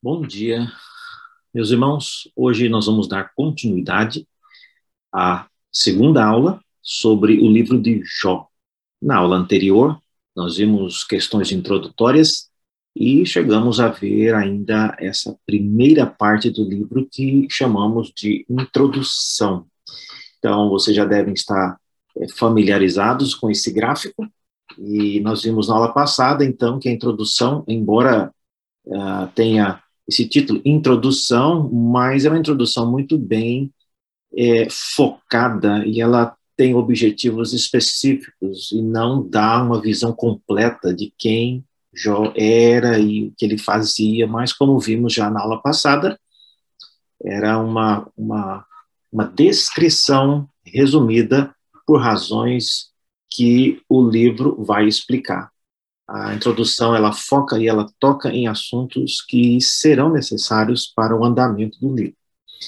Bom dia, meus irmãos. Hoje nós vamos dar continuidade à segunda aula sobre o livro de Jó. Na aula anterior, nós vimos questões introdutórias e chegamos a ver ainda essa primeira parte do livro que chamamos de introdução. Então, vocês já devem estar eh, familiarizados com esse gráfico, e nós vimos na aula passada, então, que a introdução, embora uh, tenha esse título, Introdução, mas é uma introdução muito bem é, focada e ela tem objetivos específicos e não dá uma visão completa de quem Jó era e o que ele fazia, mas como vimos já na aula passada, era uma, uma, uma descrição resumida por razões que o livro vai explicar. A introdução ela foca e ela toca em assuntos que serão necessários para o andamento do livro.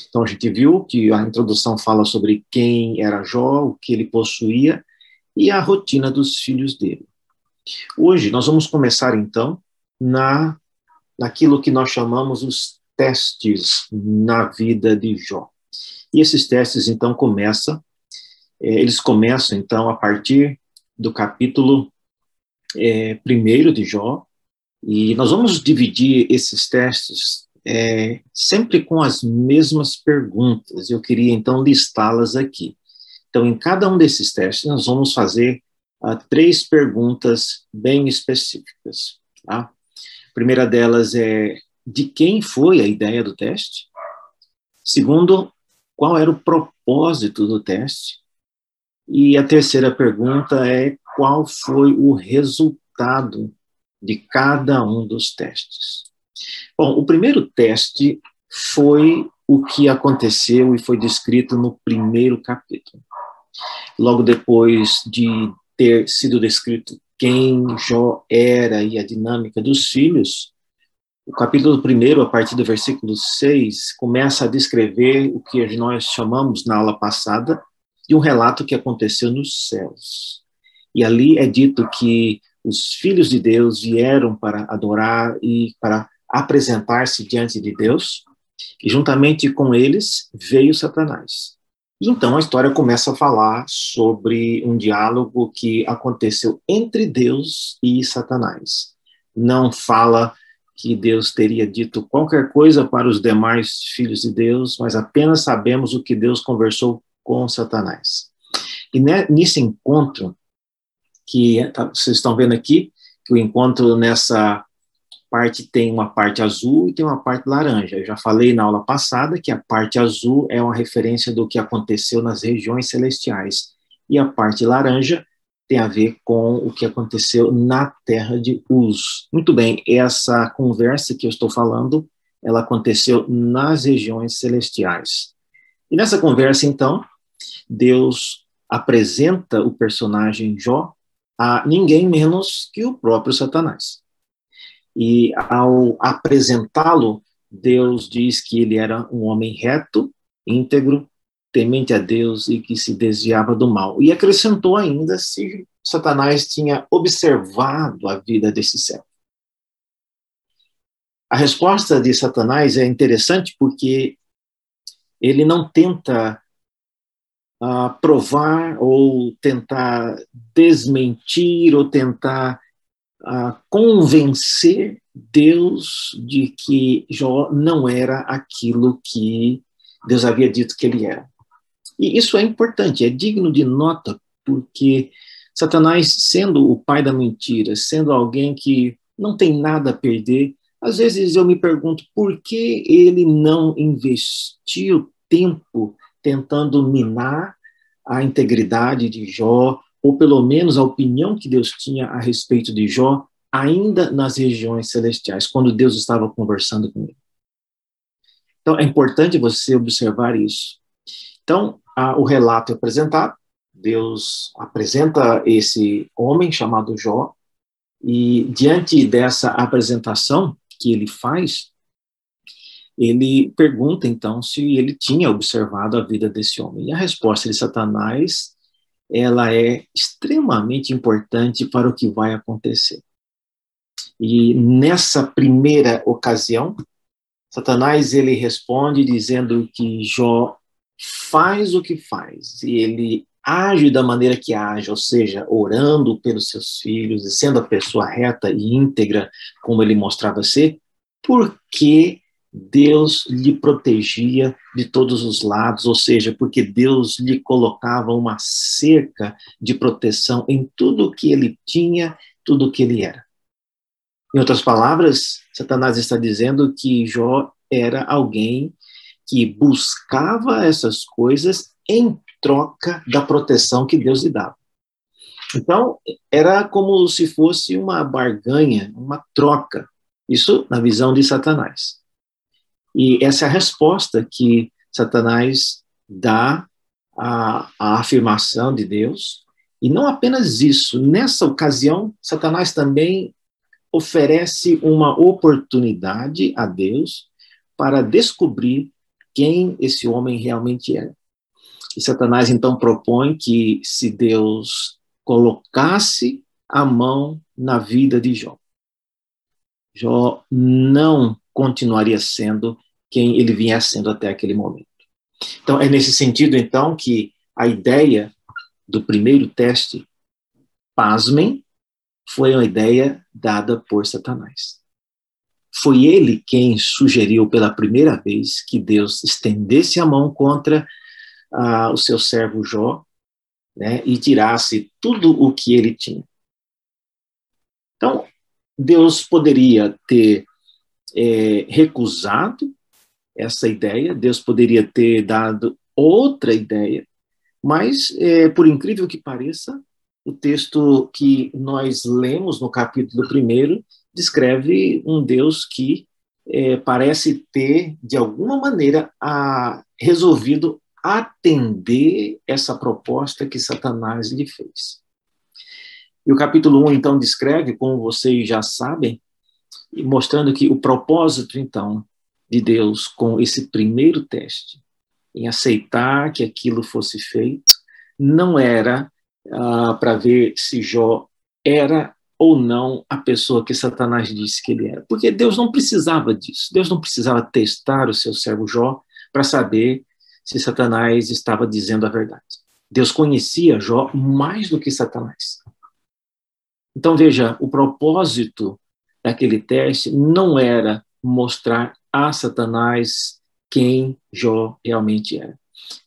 Então a gente viu que a introdução fala sobre quem era Jó, o que ele possuía e a rotina dos filhos dele. Hoje nós vamos começar então na naquilo que nós chamamos os testes na vida de Jó. E esses testes então começam, eh, eles começam então a partir do capítulo é, primeiro de Jó, e nós vamos dividir esses testes é, sempre com as mesmas perguntas. Eu queria então listá-las aqui. Então, em cada um desses testes, nós vamos fazer uh, três perguntas bem específicas. Tá? A primeira delas é: de quem foi a ideia do teste? Segundo, qual era o propósito do teste? E a terceira pergunta é qual foi o resultado de cada um dos testes. Bom, o primeiro teste foi o que aconteceu e foi descrito no primeiro capítulo. Logo depois de ter sido descrito quem Jó era e a dinâmica dos filhos, o capítulo primeiro, a partir do versículo 6, começa a descrever o que nós chamamos na aula passada de um relato que aconteceu nos céus. E ali é dito que os filhos de Deus vieram para adorar e para apresentar-se diante de Deus, e juntamente com eles veio Satanás. Então a história começa a falar sobre um diálogo que aconteceu entre Deus e Satanás. Não fala que Deus teria dito qualquer coisa para os demais filhos de Deus, mas apenas sabemos o que Deus conversou com Satanás. E nesse encontro, que tá, vocês estão vendo aqui, que o encontro nessa parte tem uma parte azul e tem uma parte laranja. Eu já falei na aula passada que a parte azul é uma referência do que aconteceu nas regiões celestiais e a parte laranja tem a ver com o que aconteceu na terra de Uz. Muito bem, essa conversa que eu estou falando, ela aconteceu nas regiões celestiais. E nessa conversa, então, Deus apresenta o personagem Jó a ninguém menos que o próprio Satanás. E ao apresentá-lo, Deus diz que ele era um homem reto, íntegro, temente a Deus e que se desviava do mal. E acrescentou ainda se Satanás tinha observado a vida desse céu. A resposta de Satanás é interessante porque ele não tenta uh, provar ou tentar desmentir ou tentar convencer Deus de que Jó não era aquilo que Deus havia dito que ele era. E isso é importante, é digno de nota, porque Satanás, sendo o pai da mentira, sendo alguém que não tem nada a perder, às vezes eu me pergunto por que ele não investiu tempo tentando minar a integridade de Jó, ou pelo menos a opinião que Deus tinha a respeito de Jó, ainda nas regiões celestiais, quando Deus estava conversando com ele. Então, é importante você observar isso. Então, a, o relato é apresentado, Deus apresenta esse homem chamado Jó, e diante dessa apresentação que ele faz, ele pergunta então se ele tinha observado a vida desse homem. E a resposta de Satanás, ela é extremamente importante para o que vai acontecer. E nessa primeira ocasião, Satanás ele responde dizendo que Jó faz o que faz e ele age da maneira que age, ou seja, orando pelos seus filhos e sendo a pessoa reta e íntegra como ele mostrava ser, porque Deus lhe protegia de todos os lados, ou seja, porque Deus lhe colocava uma cerca de proteção em tudo o que ele tinha, tudo o que ele era. Em outras palavras, Satanás está dizendo que Jó era alguém que buscava essas coisas em troca da proteção que Deus lhe dava. Então, era como se fosse uma barganha, uma troca. Isso na visão de Satanás. E essa é a resposta que Satanás dá à, à afirmação de Deus. E não apenas isso, nessa ocasião, Satanás também oferece uma oportunidade a Deus para descobrir quem esse homem realmente é. E Satanás então propõe que se Deus colocasse a mão na vida de Jó, Jó não continuaria sendo quem ele vinha sendo até aquele momento. Então, é nesse sentido, então, que a ideia do primeiro teste, pasmem, foi uma ideia dada por Satanás. Foi ele quem sugeriu pela primeira vez que Deus estendesse a mão contra ah, o seu servo Jó né, e tirasse tudo o que ele tinha. Então, Deus poderia ter é, recusado essa ideia, Deus poderia ter dado outra ideia, mas, é, por incrível que pareça, o texto que nós lemos no capítulo 1 descreve um Deus que é, parece ter, de alguma maneira, a, resolvido atender essa proposta que Satanás lhe fez. E o capítulo 1, então, descreve, como vocês já sabem, mostrando que o propósito, então, de Deus com esse primeiro teste, em aceitar que aquilo fosse feito, não era ah, para ver se Jó era ou não a pessoa que Satanás disse que ele era. Porque Deus não precisava disso. Deus não precisava testar o seu servo Jó para saber se Satanás estava dizendo a verdade. Deus conhecia Jó mais do que Satanás. Então, veja, o propósito daquele teste não era mostrar a Satanás quem Jó realmente era.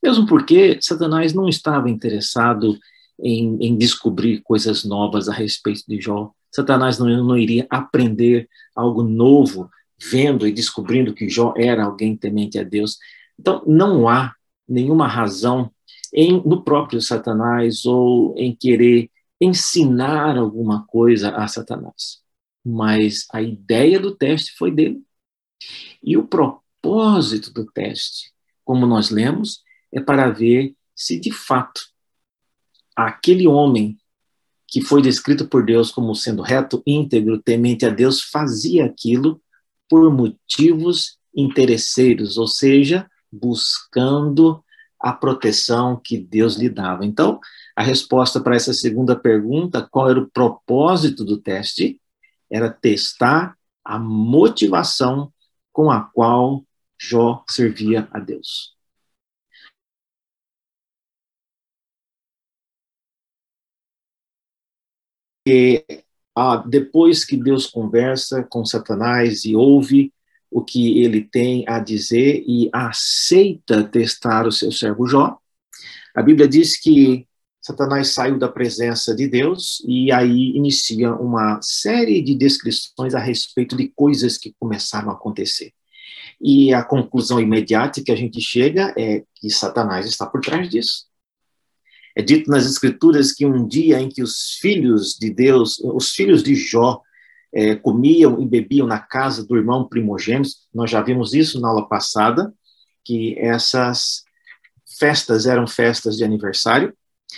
Mesmo porque Satanás não estava interessado em, em descobrir coisas novas a respeito de Jó. Satanás não, não iria aprender algo novo vendo e descobrindo que Jó era alguém temente a Deus. Então, não há nenhuma razão em, no próprio Satanás ou em querer ensinar alguma coisa a Satanás. Mas a ideia do teste foi dele. E o propósito do teste, como nós lemos, é para ver se de fato aquele homem que foi descrito por Deus como sendo reto, íntegro, temente a Deus, fazia aquilo por motivos interesseiros, ou seja, buscando a proteção que Deus lhe dava. Então, a resposta para essa segunda pergunta, qual era o propósito do teste? Era testar a motivação com a qual Jó servia a Deus. E ah, depois que Deus conversa com Satanás e ouve o que ele tem a dizer e aceita testar o seu servo Jó. A Bíblia diz que Satanás saiu da presença de Deus e aí inicia uma série de descrições a respeito de coisas que começaram a acontecer. E a conclusão imediata que a gente chega é que Satanás está por trás disso. É dito nas Escrituras que um dia em que os filhos de Deus, os filhos de Jó, é, comiam e bebiam na casa do irmão primogênito. Nós já vimos isso na aula passada, que essas festas eram festas de aniversário,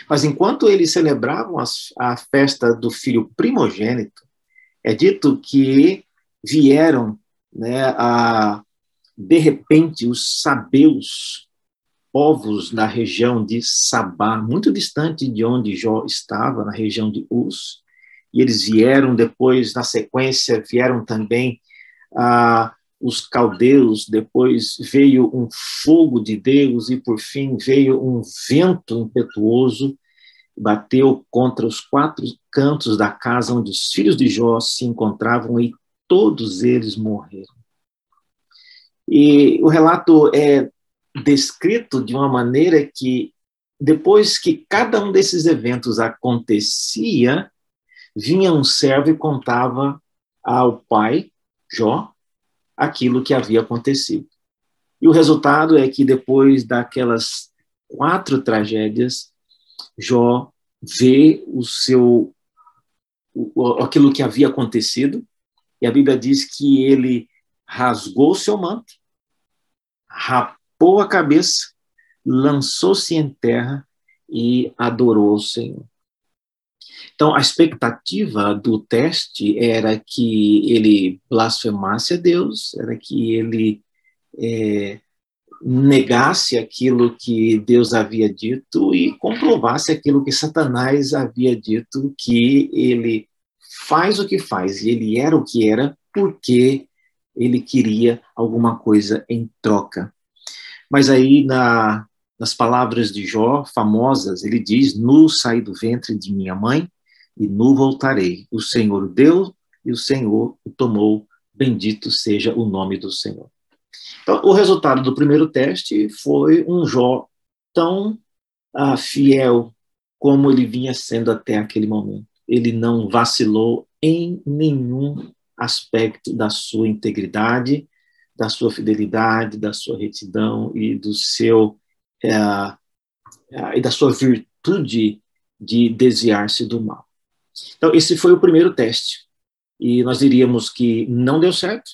mas enquanto eles celebravam a festa do filho primogênito, é dito que vieram, né, a, de repente, os sabeus, povos da região de Sabá, muito distante de onde Jó estava, na região de Uz, e eles vieram depois, na sequência, vieram também ah, os caldeus, depois veio um fogo de Deus e por fim veio um vento impetuoso, bateu contra os quatro cantos da casa onde os filhos de Jó se encontravam e todos eles morreram. E o relato é descrito de uma maneira que depois que cada um desses eventos acontecia, vinha um servo e contava ao pai, Jó, aquilo que havia acontecido. E o resultado é que depois daquelas quatro tragédias, Jó vê o seu aquilo que havia acontecido, e a Bíblia diz que ele rasgou o seu manto, rapou a cabeça, lançou-se em terra e adorou o Senhor. Então, a expectativa do teste era que ele blasfemasse a Deus, era que ele é, negasse aquilo que Deus havia dito e comprovasse aquilo que Satanás havia dito, que ele faz o que faz e ele era o que era porque ele queria alguma coisa em troca. Mas aí, na, nas palavras de Jó, famosas, ele diz: Nu saí do ventre de minha mãe e nu voltarei. O Senhor deu e o Senhor o tomou. Bendito seja o nome do Senhor. Então, o resultado do primeiro teste foi um Jó tão ah, fiel como ele vinha sendo até aquele momento. Ele não vacilou em nenhum aspecto da sua integridade, da sua fidelidade, da sua retidão e do seu é, é, e da sua virtude de desviar-se do mal. Então, esse foi o primeiro teste. E nós diríamos que não deu certo.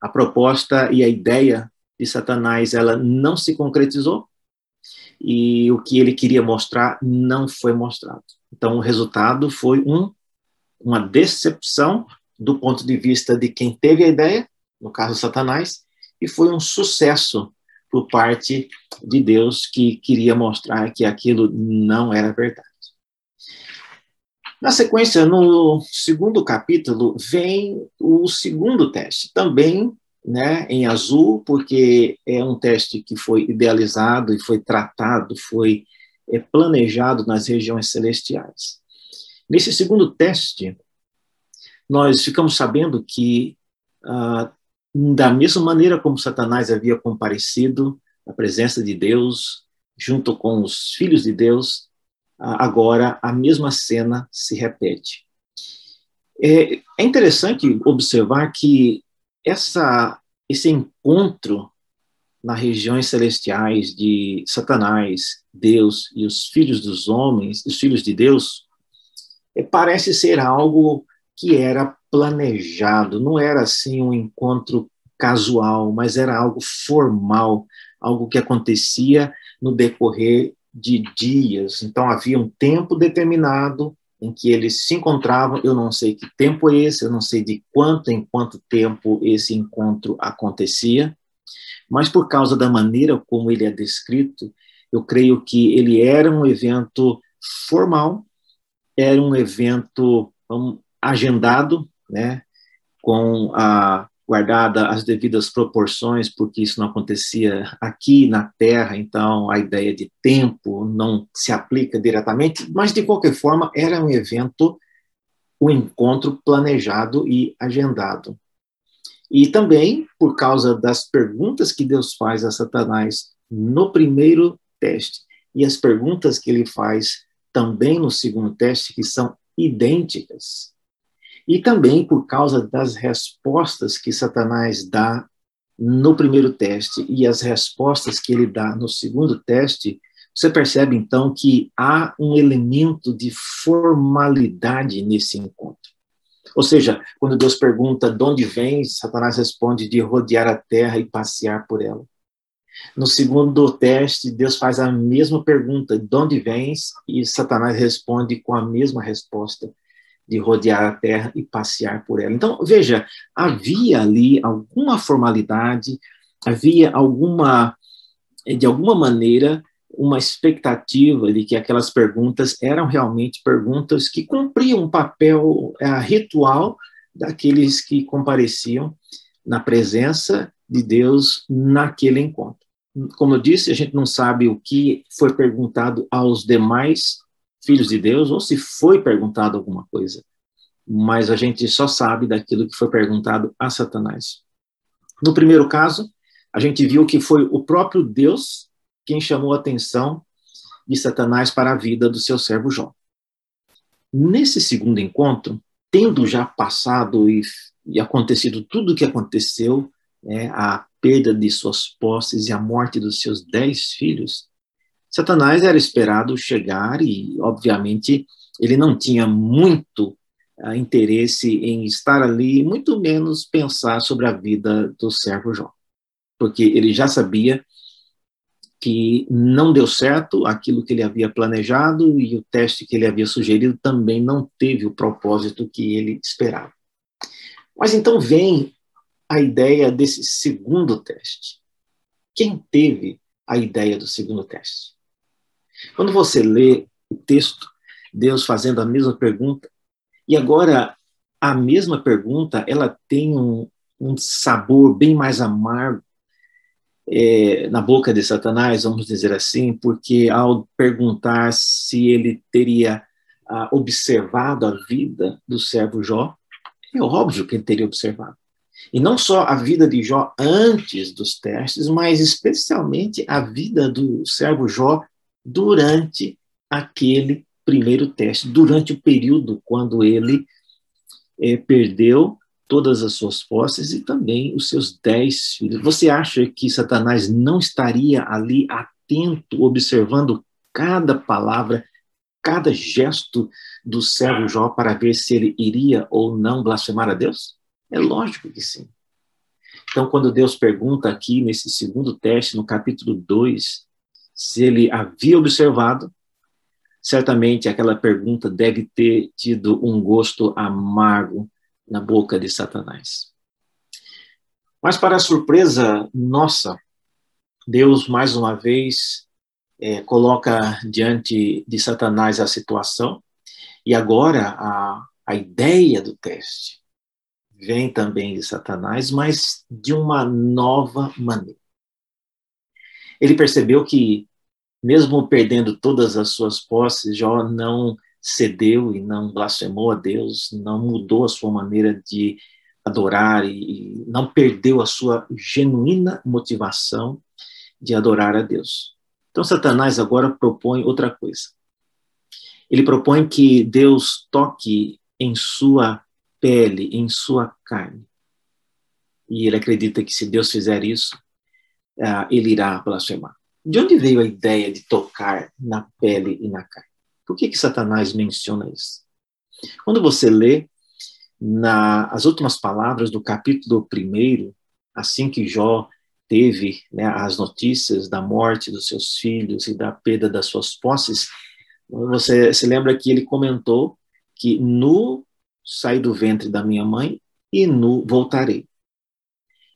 A proposta e a ideia de Satanás, ela não se concretizou. E o que ele queria mostrar não foi mostrado. Então, o resultado foi um, uma decepção do ponto de vista de quem teve a ideia, no caso Satanás, e foi um sucesso por parte de Deus que queria mostrar que aquilo não era verdade. Na sequência, no segundo capítulo, vem o segundo teste, também né, em azul, porque é um teste que foi idealizado e foi tratado, foi é, planejado nas regiões celestiais. Nesse segundo teste, nós ficamos sabendo que, ah, da mesma maneira como Satanás havia comparecido na presença de Deus, junto com os filhos de Deus, agora a mesma cena se repete. É, é interessante observar que essa, esse encontro nas regiões celestiais de Satanás, Deus e os filhos dos homens, os filhos de Deus, é, parece ser algo que era planejado, não era assim um encontro casual, mas era algo formal, algo que acontecia no decorrer de dias. Então havia um tempo determinado em que eles se encontravam. Eu não sei que tempo é esse, eu não sei de quanto em quanto tempo esse encontro acontecia, mas por causa da maneira como ele é descrito, eu creio que ele era um evento formal, era um evento agendado, né, com a guardada as devidas proporções, porque isso não acontecia aqui na Terra, então a ideia de tempo não se aplica diretamente, mas de qualquer forma era um evento, um encontro planejado e agendado. E também por causa das perguntas que Deus faz a Satanás no primeiro teste e as perguntas que ele faz também no segundo teste, que são idênticas. E também por causa das respostas que Satanás dá no primeiro teste e as respostas que ele dá no segundo teste, você percebe então que há um elemento de formalidade nesse encontro. Ou seja, quando Deus pergunta de onde vem, Satanás responde de rodear a terra e passear por ela. No segundo teste, Deus faz a mesma pergunta, de onde vens? E Satanás responde com a mesma resposta, de rodear a terra e passear por ela. Então, veja, havia ali alguma formalidade, havia alguma, de alguma maneira, uma expectativa de que aquelas perguntas eram realmente perguntas que cumpriam um papel é, ritual daqueles que compareciam na presença de Deus naquele encontro. Como eu disse, a gente não sabe o que foi perguntado aos demais filhos de Deus ou se foi perguntado alguma coisa, mas a gente só sabe daquilo que foi perguntado a Satanás. No primeiro caso, a gente viu que foi o próprio Deus quem chamou a atenção de Satanás para a vida do seu servo Jó. Nesse segundo encontro, tendo já passado e, e acontecido tudo o que aconteceu, né, a perda de suas posses e a morte dos seus dez filhos, Satanás era esperado chegar e, obviamente, ele não tinha muito uh, interesse em estar ali, muito menos pensar sobre a vida do servo Jó, porque ele já sabia que não deu certo aquilo que ele havia planejado e o teste que ele havia sugerido também não teve o propósito que ele esperava. Mas então vem a ideia desse segundo teste. Quem teve a ideia do segundo teste? Quando você lê o texto, Deus fazendo a mesma pergunta, e agora a mesma pergunta, ela tem um, um sabor bem mais amargo é, na boca de Satanás, vamos dizer assim, porque ao perguntar se ele teria ah, observado a vida do servo Jó, é óbvio que ele teria observado. E não só a vida de Jó antes dos testes, mas especialmente a vida do servo Jó durante aquele primeiro teste, durante o período quando ele é, perdeu todas as suas posses e também os seus dez filhos. Você acha que Satanás não estaria ali atento, observando cada palavra, cada gesto do servo Jó para ver se ele iria ou não blasfemar a Deus? É lógico que sim. Então, quando Deus pergunta aqui nesse segundo teste, no capítulo 2, se ele havia observado, certamente aquela pergunta deve ter tido um gosto amargo na boca de Satanás. Mas, para surpresa nossa, Deus, mais uma vez, é, coloca diante de Satanás a situação, e agora a, a ideia do teste vem também de Satanás, mas de uma nova maneira. Ele percebeu que, mesmo perdendo todas as suas posses, Jó não cedeu e não blasfemou a Deus, não mudou a sua maneira de adorar e não perdeu a sua genuína motivação de adorar a Deus. Então, Satanás agora propõe outra coisa. Ele propõe que Deus toque em sua pele, em sua carne. E ele acredita que se Deus fizer isso, ah, ele irá blasfemar. De onde veio a ideia de tocar na pele e na carne? Por que, que Satanás menciona isso? Quando você lê na, as últimas palavras do capítulo 1, assim que Jó teve né, as notícias da morte dos seus filhos e da perda das suas posses, você se lembra que ele comentou que nu saí do ventre da minha mãe e nu voltarei.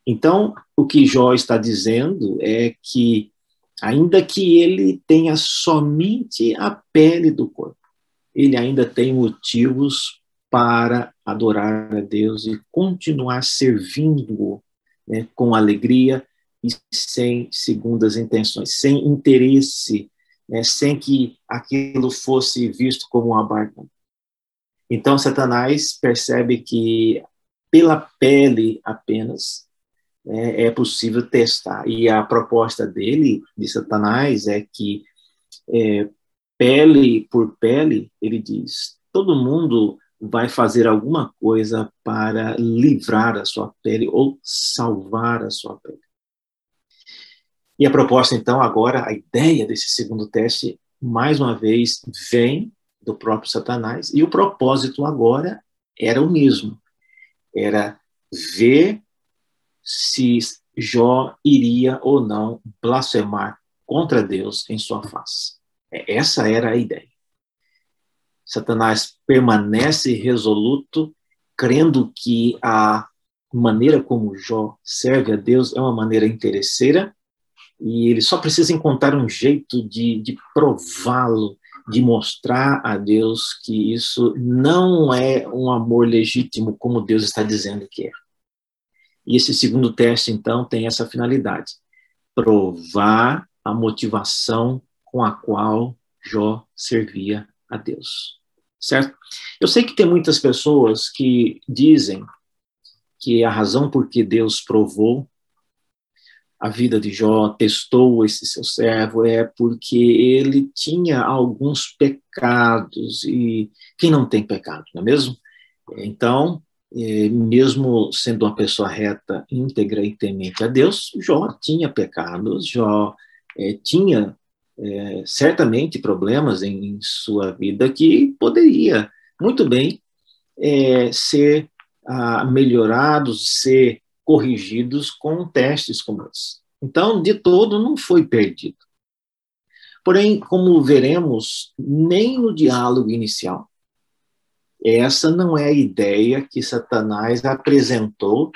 Então, o que Jó está dizendo é que ainda que ele tenha somente a pele do corpo, ele ainda tem motivos para adorar a Deus e continuar servindo-o né, com alegria e sem segundas intenções, sem interesse, né, sem que aquilo fosse visto como uma barca. Então, Satanás percebe que pela pele apenas é, é possível testar. E a proposta dele, de Satanás, é que é, pele por pele, ele diz, todo mundo vai fazer alguma coisa para livrar a sua pele ou salvar a sua pele. E a proposta, então, agora, a ideia desse segundo teste, mais uma vez, vem do próprio Satanás, e o propósito agora era o mesmo: era ver se Jó iria ou não blasfemar contra Deus em sua face. É, essa era a ideia. Satanás permanece resoluto, crendo que a maneira como Jó serve a Deus é uma maneira interesseira, e ele só precisa encontrar um jeito de, de prová-lo, de mostrar a Deus que isso não é um amor legítimo como Deus está dizendo que é. E esse segundo teste, então, tem essa finalidade: provar a motivação com a qual Jó servia a Deus. Certo? Eu sei que tem muitas pessoas que dizem que a razão por que Deus provou a vida de Jó, testou esse seu servo, é porque ele tinha alguns pecados, e quem não tem pecado, não é mesmo? Então, mesmo sendo uma pessoa reta, íntegra e temente a Deus, Jó tinha pecados, Jó é, tinha é, certamente problemas em, sua vida que poderia muito bem é, ser ah, melhorados, ser corrigidos com testes como esse. Então, de todo, não foi perdido. Porém, como veremos, nem no diálogo inicial, essa não é a ideia que Satanás apresentou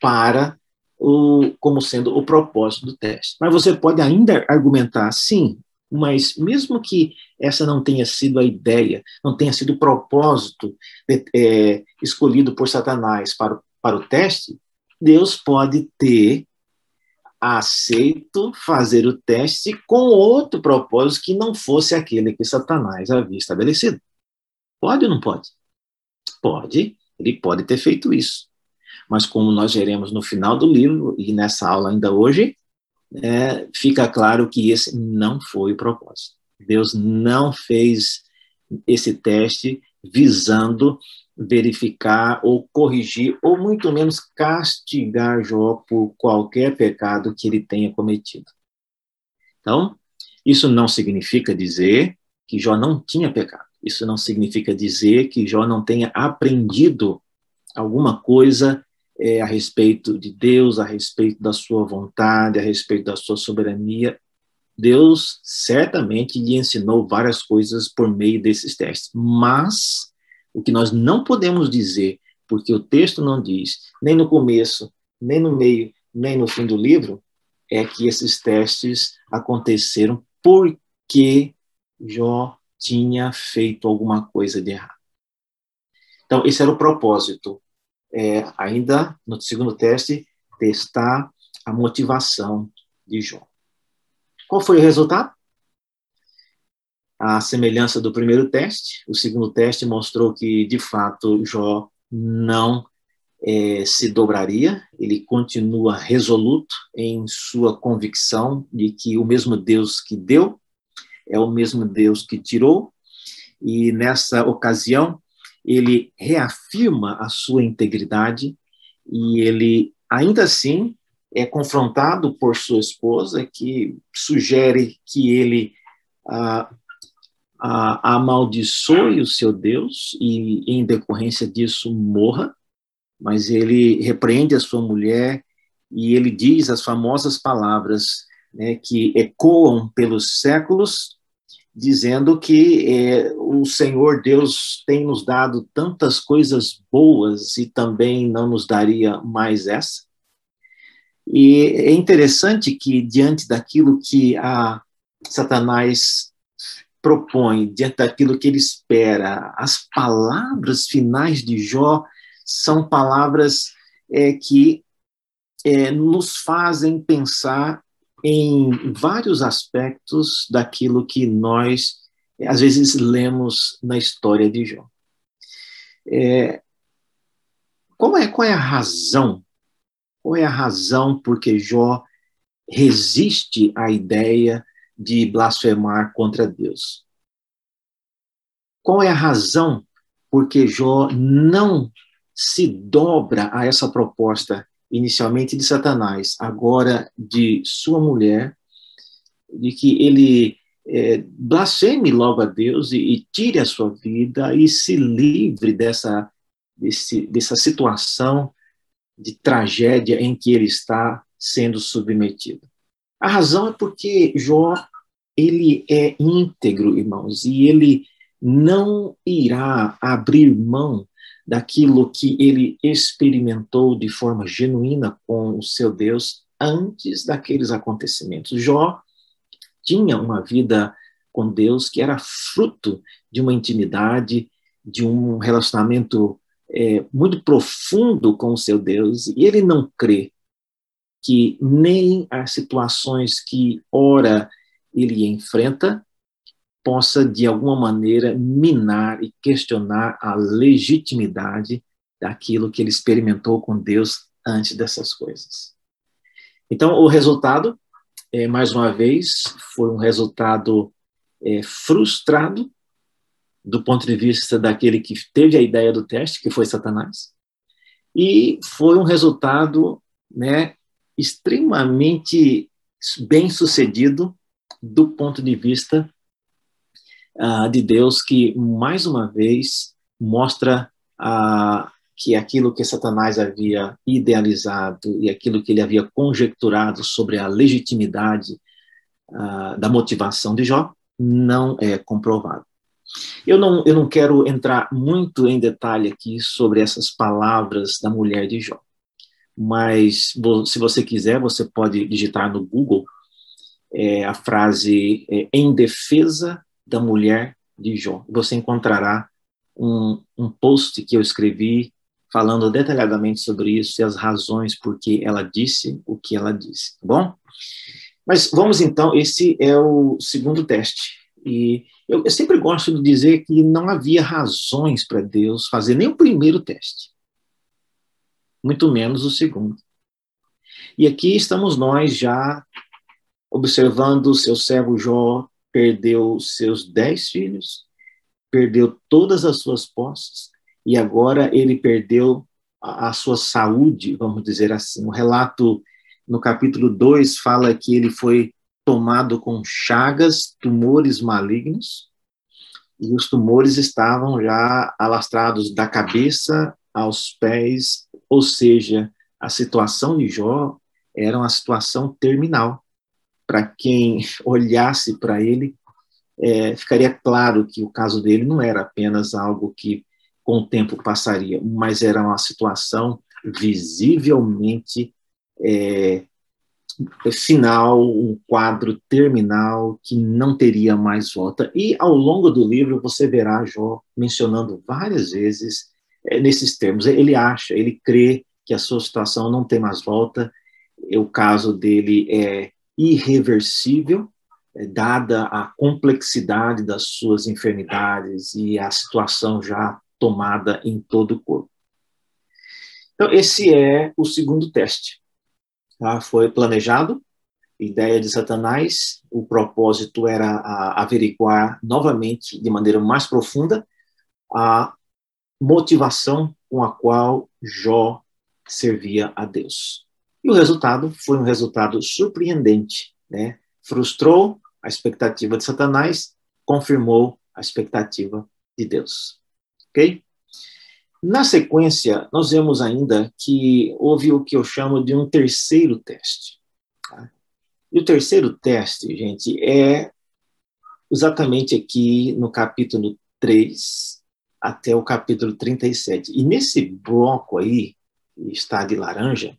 para o, como sendo o propósito do teste. Mas você pode ainda argumentar, sim, mas mesmo que essa não tenha sido a ideia, não tenha sido o propósito é, escolhido por Satanás para, para o teste, Deus pode ter aceito fazer o teste com outro propósito que não fosse aquele que Satanás havia estabelecido. Pode ou não pode? Pode, ele pode ter feito isso. Mas como nós veremos no final do livro e nessa aula ainda hoje, é, fica claro que esse não foi o propósito. Deus não fez esse teste visando verificar ou corrigir, ou muito menos castigar Jó por qualquer pecado que ele tenha cometido. Então, isso não significa dizer que Jó não tinha pecado. Isso não significa dizer que Jó não tenha aprendido alguma coisa é, a respeito de Deus, a respeito da sua vontade, a respeito da sua soberania. Deus certamente lhe ensinou várias coisas por meio desses testes, mas o que nós não podemos dizer, porque o texto não diz, nem no começo, nem no meio, nem no fim do livro, é que esses testes aconteceram porque Jó tinha feito alguma coisa de errado. Então, esse era o propósito. É, ainda no segundo teste, testar a motivação de Jó. Qual foi o resultado? A semelhança do primeiro teste, o segundo teste mostrou que, de fato, Jó não é, se dobraria, ele continua resoluto em sua convicção de que o mesmo Deus que deu é o mesmo Deus que tirou, e nessa ocasião ele reafirma a sua integridade e ele ainda assim é confrontado por sua esposa que sugere que ele ah, ah, amaldiçoe o seu Deus e em decorrência disso morra, mas ele repreende a sua mulher e ele diz as famosas palavras né, que ecoam pelos séculos dizendo que é, o Senhor Deus tem nos dado tantas coisas boas e também não nos daria mais essa. E é interessante que, diante daquilo que a Satanás propõe, diante daquilo que ele espera, as palavras finais de Jó são palavras é, que é, nos fazem pensar em vários aspectos daquilo que nós, às vezes, lemos na história de Jó. É, qual, é, qual é a razão? Qual é a razão porque Jó resiste à ideia de blasfemar contra Deus? Qual é a razão porque Jó não se dobra a essa proposta inicialmente de Satanás, agora de sua mulher, de que ele é, blasfeme logo a Deus e, e, tire a sua vida e se livre dessa, desse, dessa situação de tragédia em que ele está sendo submetido. A razão é porque Jó ele é íntegro, irmãos, e ele não irá abrir mão daquilo que ele experimentou de forma genuína com o seu Deus antes daqueles acontecimentos. Jó tinha uma vida com Deus que era fruto de uma intimidade, de um relacionamento é, muito profundo com o seu Deus e ele não crê que nem as situações que ora ele enfrenta possa de alguma maneira minar e questionar a legitimidade daquilo que ele experimentou com Deus antes dessas coisas. Então, o resultado, é, mais uma vez, foi um resultado é, frustrado do ponto de vista daquele que teve a ideia do teste, que foi Satanás, e foi um resultado né, extremamente bem sucedido do ponto de vista uh, de Deus, que mais uma vez mostra uh, que aquilo que Satanás havia idealizado e aquilo que ele havia conjecturado sobre a legitimidade uh, da motivação de Jó não é comprovado. Eu não, eu não quero entrar muito em detalhe aqui sobre essas palavras da mulher de Jó, mas se você quiser, você pode digitar no Google é, a frase é, em defesa da mulher de Jó. Você encontrará um, um post que eu escrevi falando detalhadamente sobre isso e as razões por que ela disse o que ela disse, tá bom? Mas vamos então, esse é o segundo teste. E eu, eu sempre gosto de dizer que não havia razões para Deus fazer nem o primeiro teste, muito menos o segundo. E aqui estamos nós já observando o seu servo Jó perdeu seus dez filhos, perdeu todas as suas posses, e agora ele perdeu a, a sua saúde, vamos dizer assim. O relato no capítulo 2 fala que ele foi tomado com chagas, tumores malignos, e os tumores estavam já alastrados da cabeça aos pés, ou seja, a situação de Jó era uma situação terminal. Para quem olhasse para ele, é, ficaria claro que o caso dele não era apenas algo que com o tempo passaria, mas era uma situação visivelmente é, final, um quadro terminal que não teria mais volta. E ao longo do livro você verá Jó mencionando várias vezes é, nesses termos. Ele acha, ele crê que a sua situação não tem mais volta, o caso dele é irreversível, é, dada a complexidade das suas enfermidades e a situação já tomada em todo o corpo. Então, esse é o segundo teste. Tá? Foi planejado, ideia de Satanás, o propósito era averiguar novamente, de maneira mais profunda, a motivação com a qual Jó servia a Deus. E o resultado foi um resultado surpreendente, né? Frustrou a expectativa de Satanás, confirmou a expectativa de Deus. Ok? Na sequência, nós vemos ainda que houve o que eu chamo de um terceiro teste. Tá? E o terceiro teste, gente, é exatamente aqui no capítulo 3 até o capítulo 37. E nesse bloco aí, que está de laranja,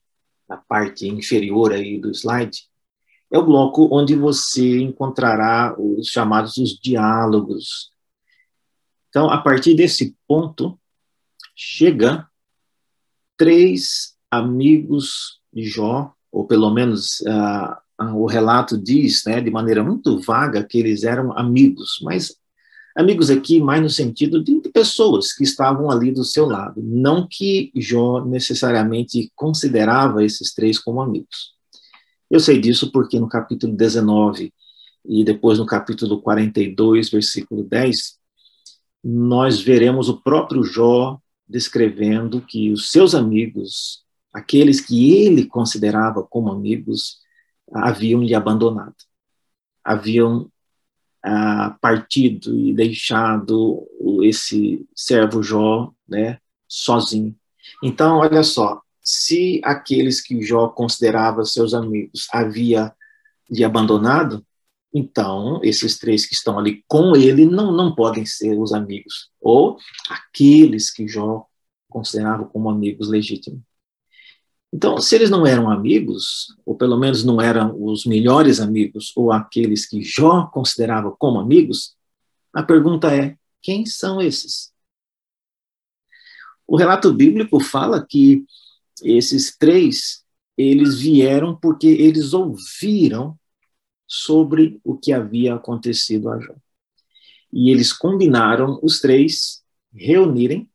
na parte inferior aí do slide, é o bloco onde você encontrará os chamados os diálogos. Então, a partir desse ponto, chega três amigos de Jó, ou pelo menos uh, o relato diz, né, de maneira muito vaga, que eles eram amigos, mas amigos aqui mais no sentido de pessoas que estavam ali do seu lado, não que Jó necessariamente considerava esses três como amigos. Eu sei disso porque no capítulo 19 e depois no capítulo 42, versículo 10, nós veremos o próprio Jó descrevendo que os seus amigos, aqueles que ele considerava como amigos, haviam lhe abandonado, haviam ah, partido e deixado esse servo Jó, né, sozinho. Então, olha só, se aqueles que Jó considerava seus amigos havia lhe abandonado, então, esses três que estão ali com ele não, não podem ser os amigos, ou aqueles que Jó considerava como amigos legítimos. Então, se eles não eram amigos, ou pelo menos não eram os melhores amigos, ou aqueles que Jó considerava como amigos, a pergunta é: quem são esses? O relato bíblico fala que esses três, eles vieram porque eles ouviram sobre o que havia acontecido a Jó. E eles combinaram, os três, reunirem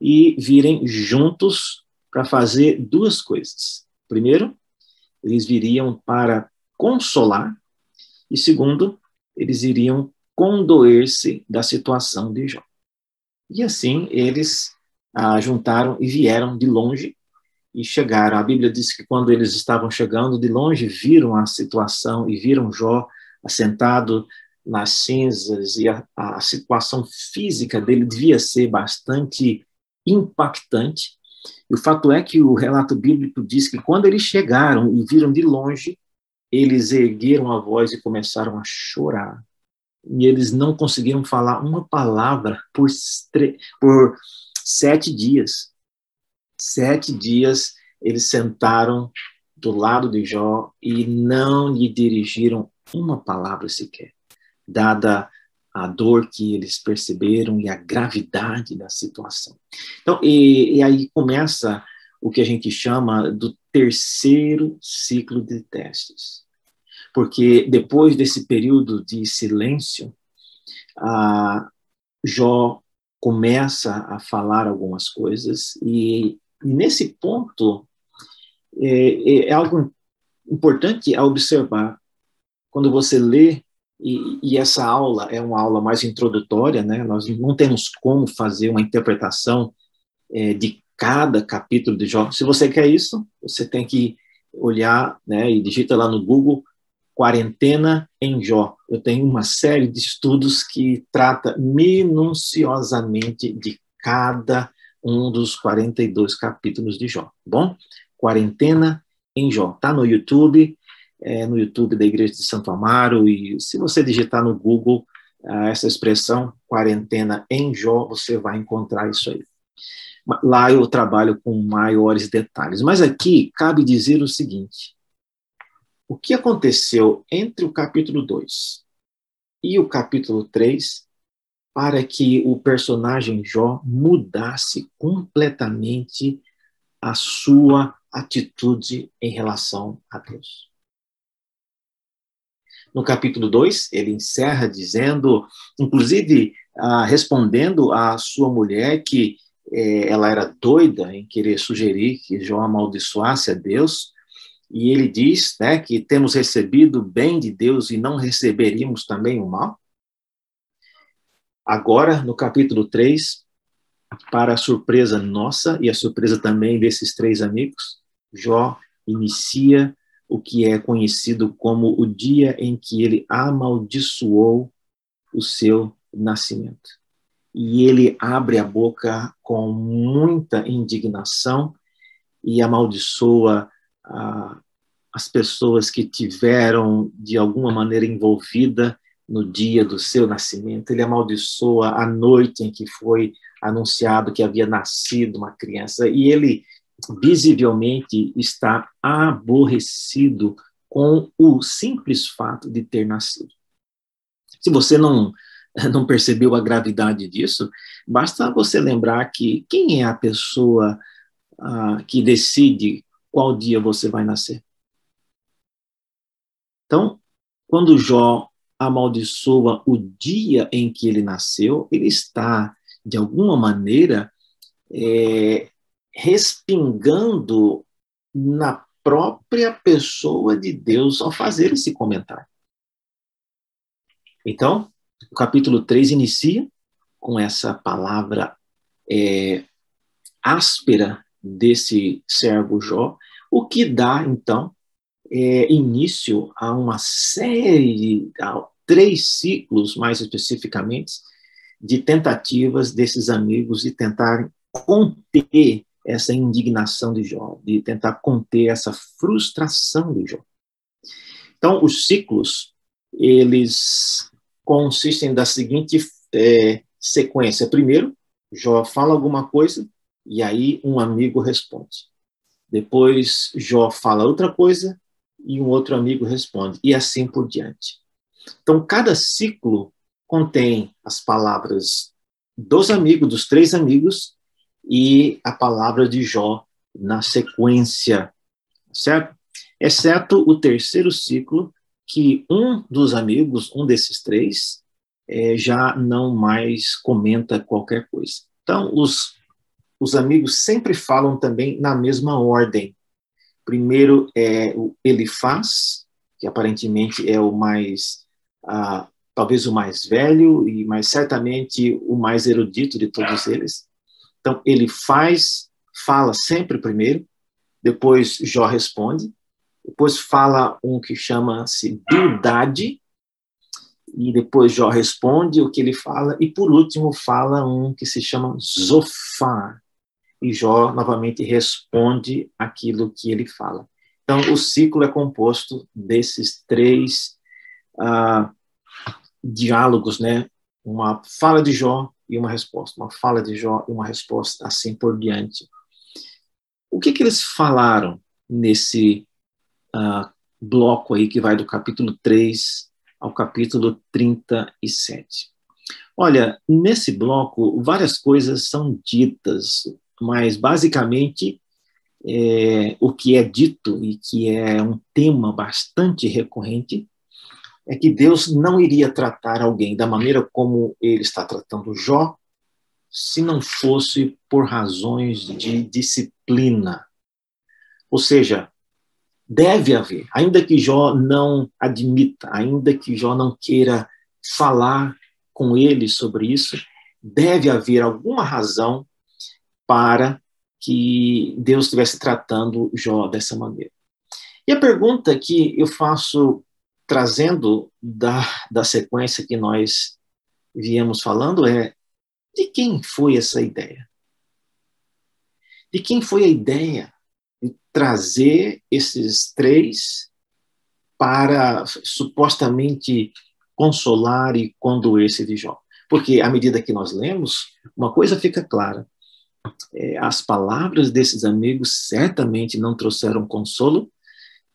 e virem juntos para fazer duas coisas. Primeiro, eles viriam para consolar, e segundo, eles iriam condoer-se da situação de Jó. E assim eles ah, juntaram e vieram de longe e chegaram. A Bíblia diz que quando eles estavam chegando de longe, viram a situação e viram Jó assentado nas cinzas e a, a situação física dele devia ser bastante impactante. E o fato é que o relato bíblico diz que quando eles chegaram e viram de longe, eles ergueram a voz e começaram a chorar. E eles não conseguiram falar uma palavra por, por sete dias. Sete dias eles sentaram do lado de Jó e não lhe dirigiram uma palavra sequer, dada a dor que eles perceberam e a gravidade da situação. Então, e, e aí começa o que a gente chama do terceiro ciclo de testes. Porque depois desse período de silêncio, a Jó começa a falar algumas coisas e, e nesse ponto é, é, algo importante a observar quando você lê e, e, essa aula é uma aula mais introdutória, né? Nós não temos como fazer uma interpretação é, de cada capítulo de Jó. Se você quer isso, você tem que olhar, né? E digita lá no Google quarentena em Jó. Eu tenho uma série de estudos que trata minuciosamente de cada um dos 42 capítulos de Jó. Bom, quarentena em Jó. Tá no YouTube é, no YouTube da Igreja de Santo Amaro, e se você digitar no Google ah, essa expressão, quarentena em Jó, você vai encontrar isso aí. Lá eu trabalho com maiores detalhes. Mas aqui cabe dizer o seguinte: o que aconteceu entre o capítulo 2 e o capítulo 3 para que o personagem Jó mudasse completamente a sua atitude em relação a Deus. No capítulo 2, ele encerra dizendo, inclusive ah, respondendo à sua mulher que eh, ela era doida em querer sugerir que Jó amaldiçoasse a Deus, e ele diz né, que temos recebido o bem de Deus e não receberíamos também o mal. Agora, no capítulo 3, para a surpresa nossa e a surpresa também desses três amigos, Jó inicia o que é conhecido como o dia em que ele amaldiçoou o seu nascimento. E ele abre a boca com muita indignação e amaldiçoa ah, as pessoas que tiveram de alguma maneira envolvida no dia do seu nascimento. Ele amaldiçoa a noite em que foi anunciado que havia nascido uma criança e ele visivelmente está aborrecido com o simples fato de ter nascido. Se você não não percebeu a gravidade disso, basta você lembrar que quem é a pessoa ah, que decide qual dia você vai nascer. Então, quando Jó amaldiçoa o dia em que ele nasceu, ele está, de alguma maneira, é, respingando na própria pessoa de Deus ao fazer esse comentário. Então, o capítulo 3 inicia com essa palavra é, áspera desse servo Jó, o que dá, então, é, início a uma série, a três ciclos, mais especificamente, de tentativas desses amigos de tentarem conter essa indignação de Jó, de tentar conter essa frustração de Jó. Então, os ciclos, eles consistem da seguinte é, sequência. Primeiro, Jó fala alguma coisa e aí um amigo responde. Depois, Jó fala outra coisa e um outro amigo responde, e assim por diante. Então, cada ciclo contém as palavras dos amigos, dos três amigos, e a palavra de Jó na sequência, certo? Exceto o terceiro ciclo, que um dos amigos, um desses três, é, já não mais comenta qualquer coisa. Então, os, os amigos sempre falam também na mesma ordem. Primeiro é o Elifaz, que aparentemente é o mais, ah, talvez o mais velho, e mas certamente o mais erudito de todos eles. Então, ele faz, fala sempre primeiro, depois Jó responde, depois fala um que chama-se Bildade, e depois Jó responde o que ele fala, e por último fala um que se chama Zofar, e Jó novamente responde aquilo que ele fala. Então, o ciclo é composto desses três uh, diálogos, né? Uma fala de Jó e uma resposta, uma fala de Jó e uma resposta, assim por diante. O que, que eles falaram nesse uh, bloco aí que vai do capítulo 3 ao capítulo 37. Olha, nesse bloco, várias coisas são ditas, mas basicamente é, o que é dito e que é um tema bastante recorrente é que Deus não iria tratar alguém da maneira como ele está tratando Jó se não fosse por razões de disciplina. Ou seja, deve haver, ainda que Jó não admita, ainda que Jó não queira falar com ele sobre isso, deve haver alguma razão para que Deus estivesse tratando Jó dessa maneira. E a pergunta que eu faço, trazendo da, da sequência que nós viemos falando, é: de quem foi essa ideia? De quem foi a ideia trazer esses três para supostamente consolar e condoer-se de Jó. Porque à medida que nós lemos, uma coisa fica clara: é, as palavras desses amigos certamente não trouxeram consolo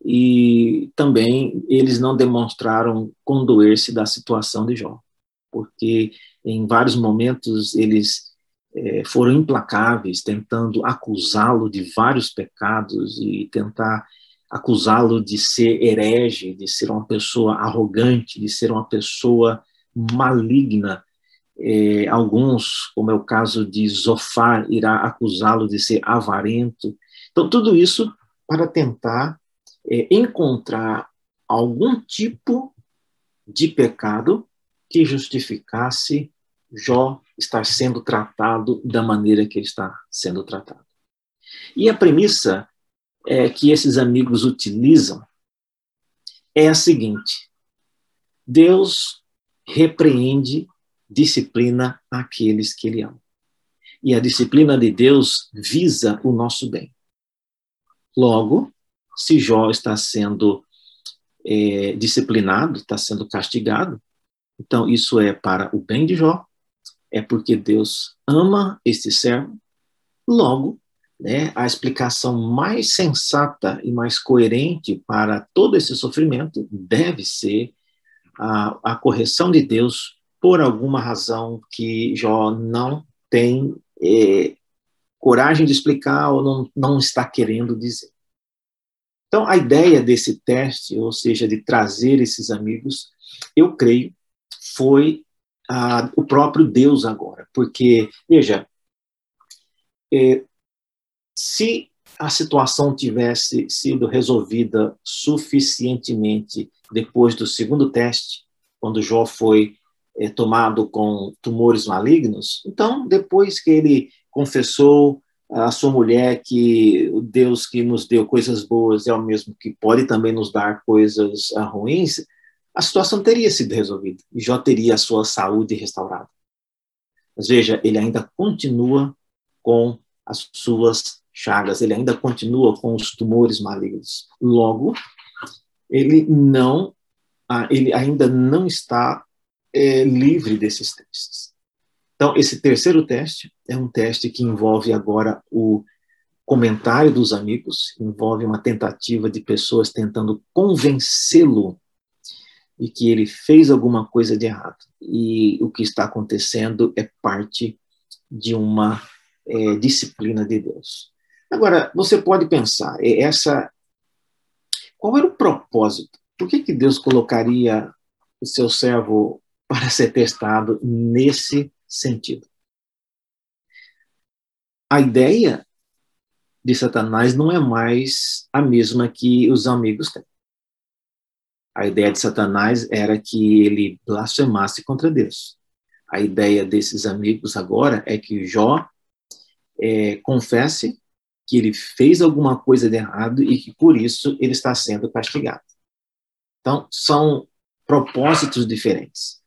e também eles não demonstraram condoer-se da situação de Jó, porque em vários momentos eles é, foram implacáveis, tentando acusá-lo de vários pecados e tentar acusá-lo de ser herege, de ser uma pessoa arrogante, de ser uma pessoa maligna. É, alguns, como é o caso de Zofar, irá acusá-lo de ser avarento. Então, tudo isso para tentar é, encontrar algum tipo de pecado que justificasse Jó estar sendo tratado da maneira que ele está sendo tratado. E a premissa é, que esses amigos utilizam é a seguinte: Deus repreende, disciplina aqueles que ele ama. E a disciplina de Deus visa o nosso bem. Logo, se Jó está sendo é, disciplinado, está sendo castigado, então isso é para o bem de Jó é porque Deus ama este servo. Logo, né, a explicação mais sensata e mais coerente para todo esse sofrimento deve ser a, a correção de Deus por alguma razão que Jó não tem é, coragem de explicar ou não, não está querendo dizer. Então, a ideia desse teste, ou seja, de trazer esses amigos, eu creio, foi o próprio Deus agora. Porque, veja, é, se a situação tivesse sido resolvida suficientemente depois do segundo teste, quando Jó foi é, tomado com tumores malignos, então, depois que ele confessou a sua mulher que o Deus que nos deu coisas boas é o mesmo que pode também nos dar coisas ah, ruins, a situação teria sido resolvida e Jó teria a sua saúde restaurada. Mas veja, ele ainda continua com as suas chagas, ele ainda continua com os tumores malignos. Logo, ele não, ah, ele ainda não está é, livre desses testes. Então, esse terceiro teste é um teste que envolve agora o comentário dos amigos, envolve uma tentativa de pessoas tentando convencê-lo e que ele fez alguma coisa de errado. E o que está acontecendo é parte de uma é, disciplina de Deus. Agora, você pode pensar, essa, qual era o propósito? Por que, que Deus colocaria o seu servo para ser testado nesse sentido? A ideia de Satanás não é mais a mesma que os amigos têm. A ideia de Satanás era que ele blasfemasse contra Deus. A ideia desses amigos agora é que Jó é, confesse que ele fez alguma coisa de errado e que por isso ele está sendo castigado. Então, são propósitos diferentes.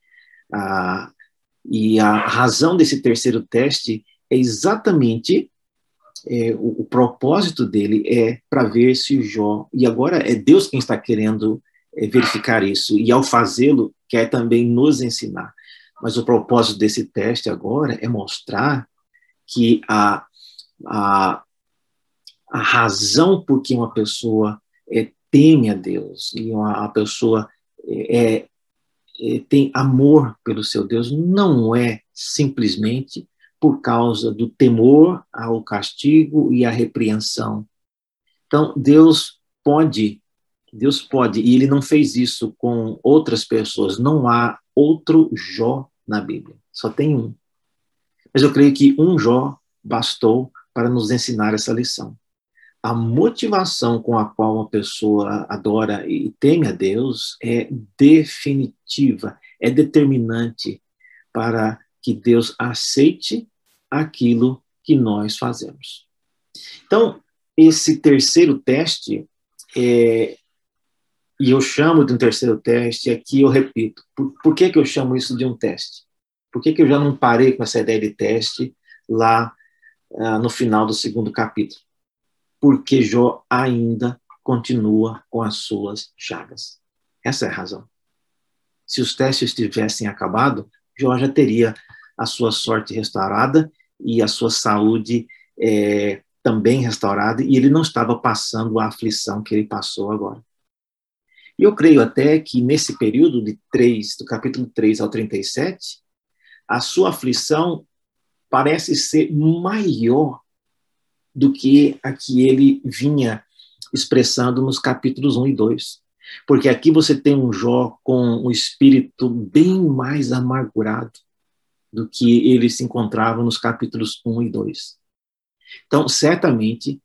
Ah, e a razão desse terceiro teste é exatamente é, o, o, propósito dele é para ver se Jó, e agora é Deus quem está querendo é, verificar isso, e ao fazê-lo, quer também nos ensinar. Mas o propósito desse teste agora é mostrar que a, a, a razão por que uma pessoa é, teme a Deus e uma, a pessoa é, é, é, tem amor pelo seu Deus não é simplesmente por causa do temor ao castigo e à repreensão. Então, Deus pode, Deus pode, e ele não fez isso com outras pessoas, não há outro Jó na Bíblia, só tem um. Mas eu creio que um Jó bastou para nos ensinar essa lição. A motivação com a qual uma pessoa adora e teme a Deus é definitiva, é determinante para que Deus aceite aquilo que nós fazemos. Então, esse terceiro teste, é, e eu chamo de um terceiro teste, aqui eu repito, por, por que, que eu chamo isso de um teste? Por que, que eu já não parei com essa ideia de teste lá ah, no final do segundo capítulo? Porque Jó ainda continua com as suas chagas. Essa é a razão. Se os testes tivessem acabado, Jó já teria a sua sorte restaurada e a sua saúde é, também restaurada, e ele não estava passando a aflição que ele passou agora. E eu creio até que nesse período de 3, do capítulo 3 ao 37, a sua aflição parece ser maior do que a que ele vinha expressando nos capítulos 1 e 2. Porque aqui você tem um Jó com um espírito bem mais amargurado do que ele se encontrava nos capítulos 1 e 2. Então, certamente,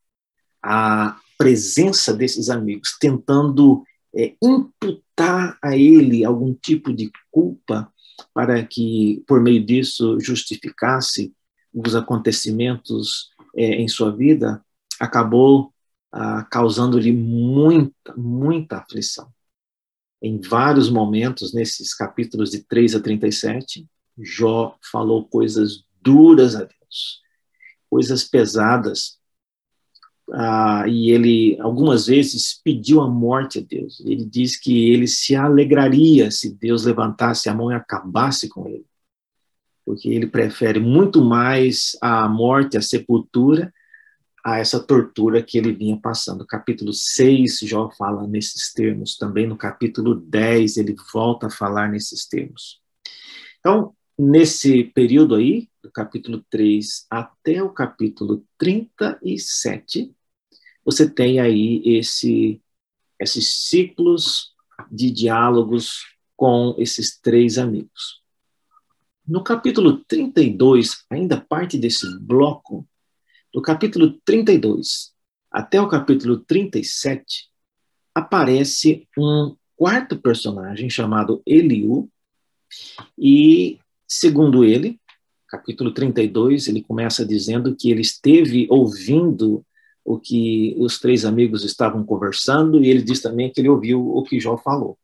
a presença desses amigos tentando é, imputar a ele algum tipo de culpa para que, por meio disso, justificasse os acontecimentos é, em sua vida, acabou ah, causando-lhe muita, muita aflição. Em vários momentos, nesses capítulos de 3 a 37, Jó falou coisas duras a Deus, coisas pesadas, ah, e ele algumas vezes pediu a morte a Deus. Ele diz que ele se alegraria se Deus levantasse a mão e acabasse com ele, porque ele prefere muito mais a morte, a sepultura, a essa tortura que ele vinha passando. Capítulo 6, Jó fala nesses termos, também no capítulo 10 ele volta a falar nesses termos. Então, nesse período aí, do capítulo 3 até o capítulo 37, você tem aí esse, esses ciclos de diálogos com esses três amigos. No capítulo 32, ainda parte desse bloco, do capítulo 32 até o capítulo 37, aparece um quarto personagem chamado Eliú, e Segundo ele, capítulo 32, ele começa dizendo que ele esteve ouvindo o que os três amigos estavam conversando, e ele diz também que ele ouviu o que Jó falou.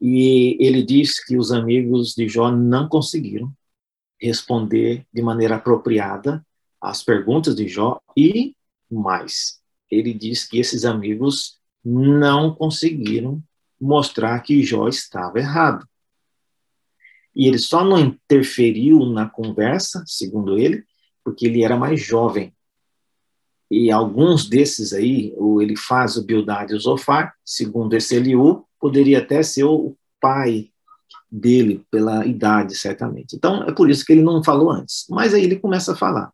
E ele diz que os amigos de Jó não conseguiram responder de maneira apropriada às perguntas de Jó, e mais, ele diz que esses amigos não conseguiram mostrar que Jó estava errado e ele só não interferiu na conversa, segundo ele, porque ele era mais jovem. E alguns desses aí, o ele faz o Bildad e o Zofar, segundo esse Eliú, poderia até ser o pai dele, pela idade, certamente. Então, é por isso que ele não falou antes. Mas aí ele começa a falar.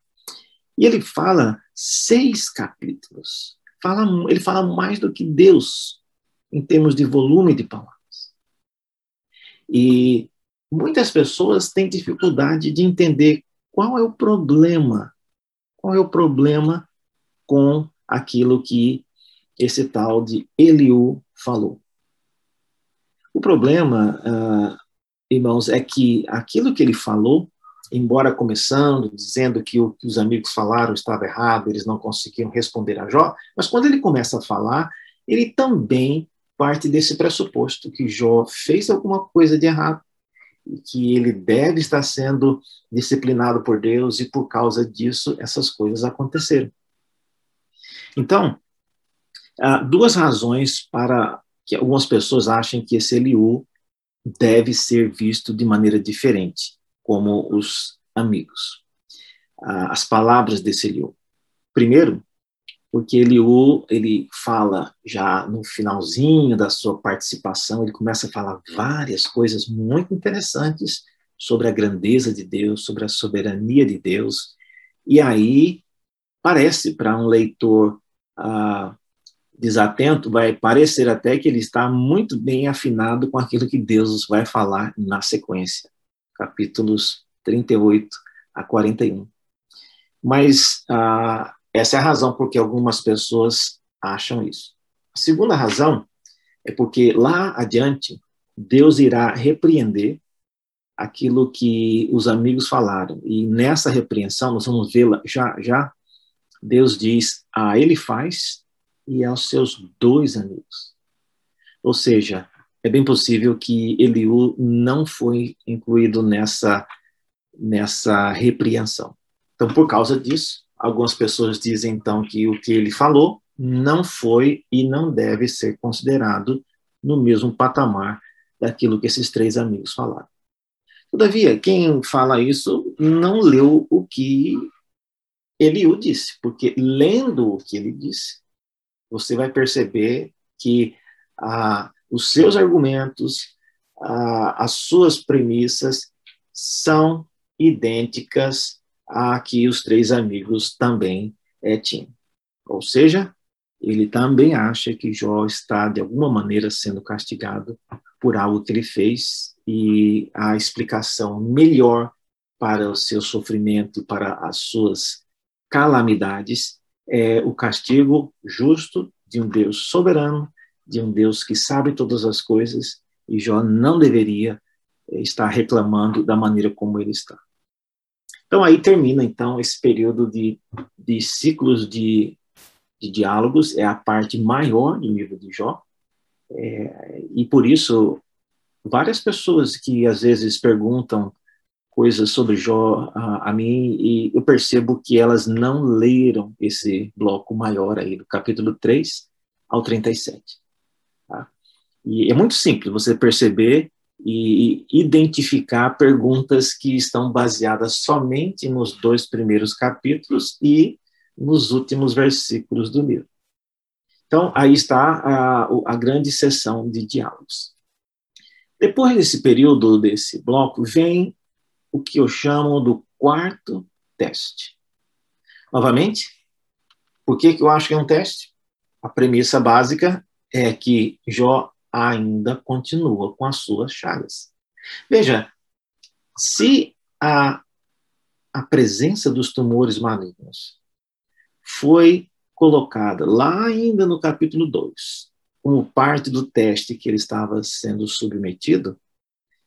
E ele fala seis capítulos. Fala, ele fala mais do que Deus em termos de volume de palavras. E muitas pessoas têm dificuldade de entender qual é o problema, qual é o problema com aquilo que esse tal de Eliú falou. O problema, uh, irmãos, é que aquilo que ele falou, embora começando dizendo que o que os amigos falaram estava errado, eles não conseguiam responder a Jó, mas quando ele começa a falar, ele também parte desse pressuposto que Jó fez alguma coisa de errado, que ele deve estar sendo disciplinado por Deus e por causa disso essas coisas aconteceram. Então, há duas razões para que algumas pessoas achem que esse Eliú deve ser visto de maneira diferente, como os amigos. As palavras desse Eliú. Primeiro, porque Eliú, ele fala já no finalzinho da sua participação, ele começa a falar várias coisas muito interessantes sobre a grandeza de Deus, sobre a soberania de Deus, e aí parece para um leitor ah, desatento, vai parecer até que ele está muito bem afinado com aquilo que Deus vai falar na sequência, capítulos 38 a 41. Mas ah, essa é a razão por que algumas pessoas acham isso. A segunda razão é porque lá adiante, Deus irá repreender aquilo que os amigos falaram. E nessa repreensão, nós vamos vê-la já, já. Deus diz a ele faz e aos seus dois amigos. Ou seja, é bem possível que Eliú não foi incluído nessa, nessa repreensão. Então, por causa disso, Algumas pessoas dizem, então, que o que ele falou não foi e não deve ser considerado no mesmo patamar daquilo que esses três amigos falaram. Todavia, quem fala isso não leu o que Eliú disse, porque lendo o que ele disse, você vai perceber que ah, os seus argumentos, ah, as suas premissas são idênticas a que os três amigos também é, tinham. Ou seja, ele também acha que Jó está, de alguma maneira, sendo castigado por algo que ele fez, e a explicação melhor para o seu sofrimento, para as suas calamidades, é o castigo justo de um Deus soberano, de um Deus que sabe todas as coisas, e Jó não deveria estar reclamando da maneira como ele está. Então aí termina então esse período de, de ciclos de, de diálogos, é a parte maior do livro de Jó, é, e por isso várias pessoas que às vezes perguntam coisas sobre Jó a, a, mim e eu percebo que elas não leram esse bloco maior aí do capítulo 3 ao 37. Tá? E é muito simples você perceber e identificar perguntas que estão baseadas somente nos dois primeiros capítulos e nos últimos versículos do livro. Então, aí está a, a grande sessão de diálogos. Depois desse período, desse bloco, vem o que eu chamo do quarto teste. Novamente, por que, que eu acho que é um teste? A premissa básica é que Jó ainda continua com as suas chagas. Veja, se a, a presença dos tumores malignos foi colocada lá ainda no capítulo 2, como parte do teste que ele estava sendo submetido,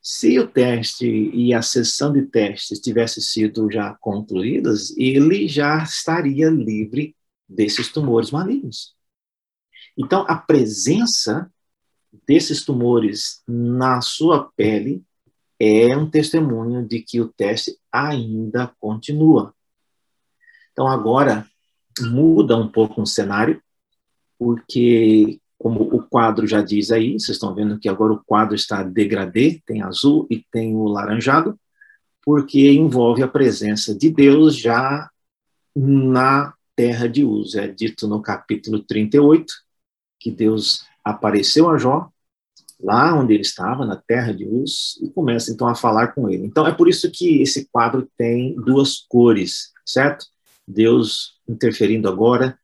se o teste e a sessão de testes tivesse sido já concluídas, ele já estaria livre desses tumores malignos. Então, a presença desses tumores na sua pele é um testemunho de que o teste ainda continua. Então, agora muda um pouco o cenário, porque, como o quadro já diz aí, vocês estão vendo que agora o quadro está degradê, tem azul e tem o laranjado, porque envolve a presença de Deus já na terra de Uz. É dito no capítulo 38 que Deus apareceu a Jó, lá onde ele estava, na terra de Uz, e começa então a falar com ele. Então é por isso que esse quadro tem duas cores, certo? Deus interferindo agora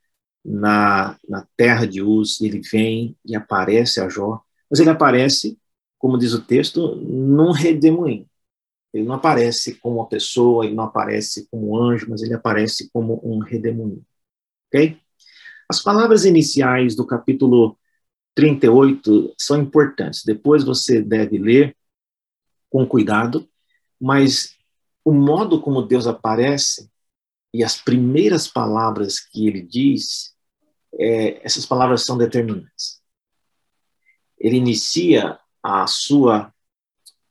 na, na terra de Uz, ele vem e aparece a Jó, mas ele aparece, como diz o texto, num redemoinho. Ele não aparece como uma pessoa, ele não aparece como um anjo, mas ele aparece como um redemoinho. Ok? As palavras iniciais do capítulo 38 são importantes. Depois você deve ler com cuidado, mas o modo como Deus aparece e as primeiras palavras que ele diz, é, essas palavras são determinantes. Ele inicia a sua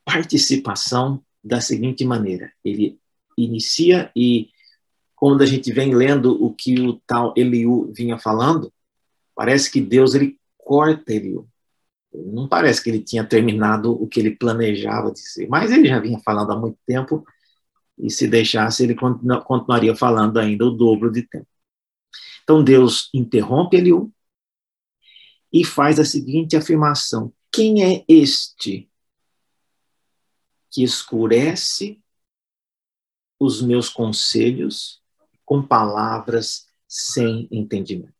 participação da seguinte maneira: ele inicia e quando a gente vem lendo o que o tal Eliú vinha falando, parece que Deus ele corta Eliú. Não parece que ele tinha terminado o que ele planejava dizer, mas ele já vinha falando há muito tempo e se deixasse, ele continuaria falando ainda o dobro de tempo. Então Deus interrompe Eliú e faz a seguinte afirmação: Quem é este que escurece os meus conselhos com palavras sem entendimento?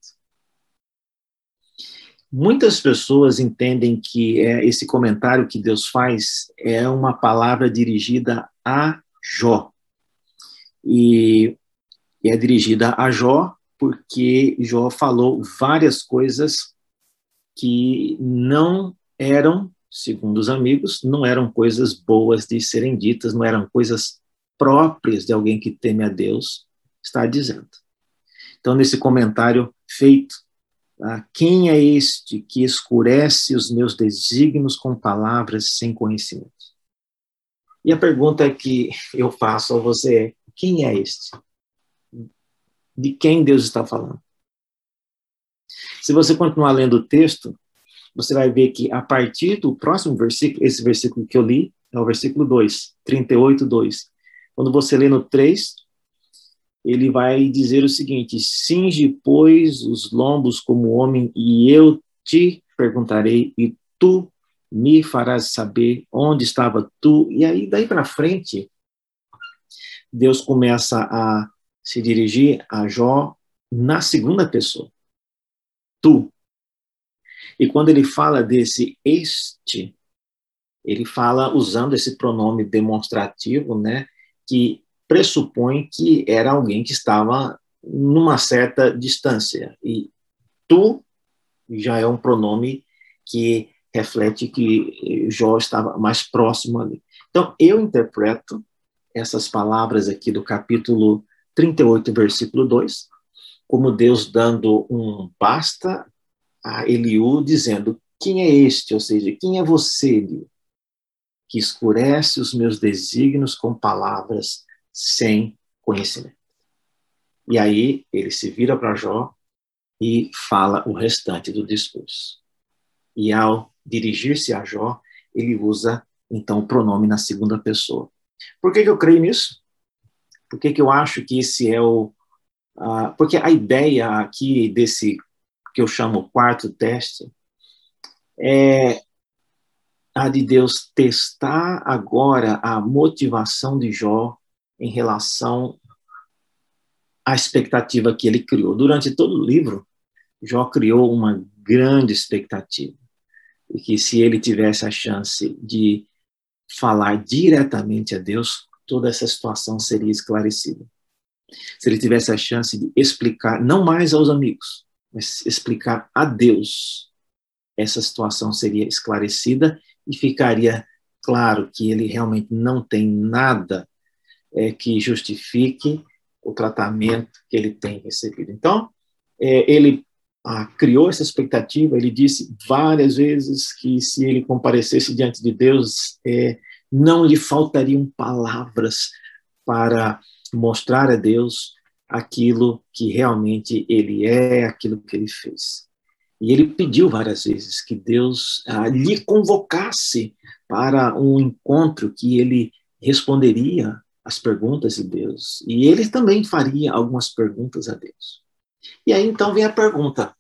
Muitas pessoas entendem que é, esse comentário que Deus faz é uma palavra dirigida a Jó. E, e é dirigida a Jó porque Jó falou várias coisas que não eram, segundo os amigos, não eram coisas boas de serem ditas, não eram coisas próprias de alguém que teme a Deus, está dizendo. Então, nesse comentário feito, ah, quem é este que escurece os meus desígnios com palavras sem conhecimento? E a pergunta que eu faço a você é: quem é este? De quem Deus está falando? Se você continuar lendo o texto, você vai ver que a partir do próximo versículo, esse versículo que eu li, é o versículo 2, 38, 2. Quando você lê no 3, ele vai dizer o seguinte: Cinge, pois, os lombos como homem, e eu te perguntarei, e tu me farás saber onde estava tu. E aí, daí para frente, Deus começa a se dirigir a Jó na segunda pessoa. Tu. E quando ele fala desse este, ele fala usando esse pronome demonstrativo, né, que pressupõe que era alguém que estava numa certa distância. E tu já é um pronome que reflete que Jó estava mais próximo ali. Então, eu interpreto essas palavras aqui do capítulo 38, versículo 2, como Deus dando um basta a Eliú, dizendo: Quem é este? Ou seja, quem é você, Eliú, que escurece os meus desígnios com palavras sem conhecimento? E aí ele se vira para Jó e fala o restante do discurso. E ao dirigir-se a Jó, ele usa então o pronome na segunda pessoa. Por que, que eu creio nisso? Por que, que eu acho que esse é o. Uh, porque a ideia aqui desse que eu chamo quarto teste é a de Deus testar agora a motivação de Jó em relação à expectativa que ele criou. Durante todo o livro, Jó criou uma grande expectativa e que se ele tivesse a chance de falar diretamente a Deus, toda essa situação seria esclarecida. Se ele tivesse a chance de explicar, não mais aos amigos, mas explicar a Deus, essa situação seria esclarecida e ficaria claro que ele realmente não tem nada é, que justifique o tratamento que ele tem recebido. Então, é, ele ah, criou essa expectativa, ele disse várias vezes que se ele comparecesse diante de Deus, é, não lhe faltariam palavras para mostrar a Deus aquilo que realmente ele é, aquilo que ele fez. E ele pediu várias vezes que Deus ah, lhe convocasse para um encontro que ele responderia às perguntas de Deus. E ele também faria algumas perguntas a Deus. E aí então vem a pergunta: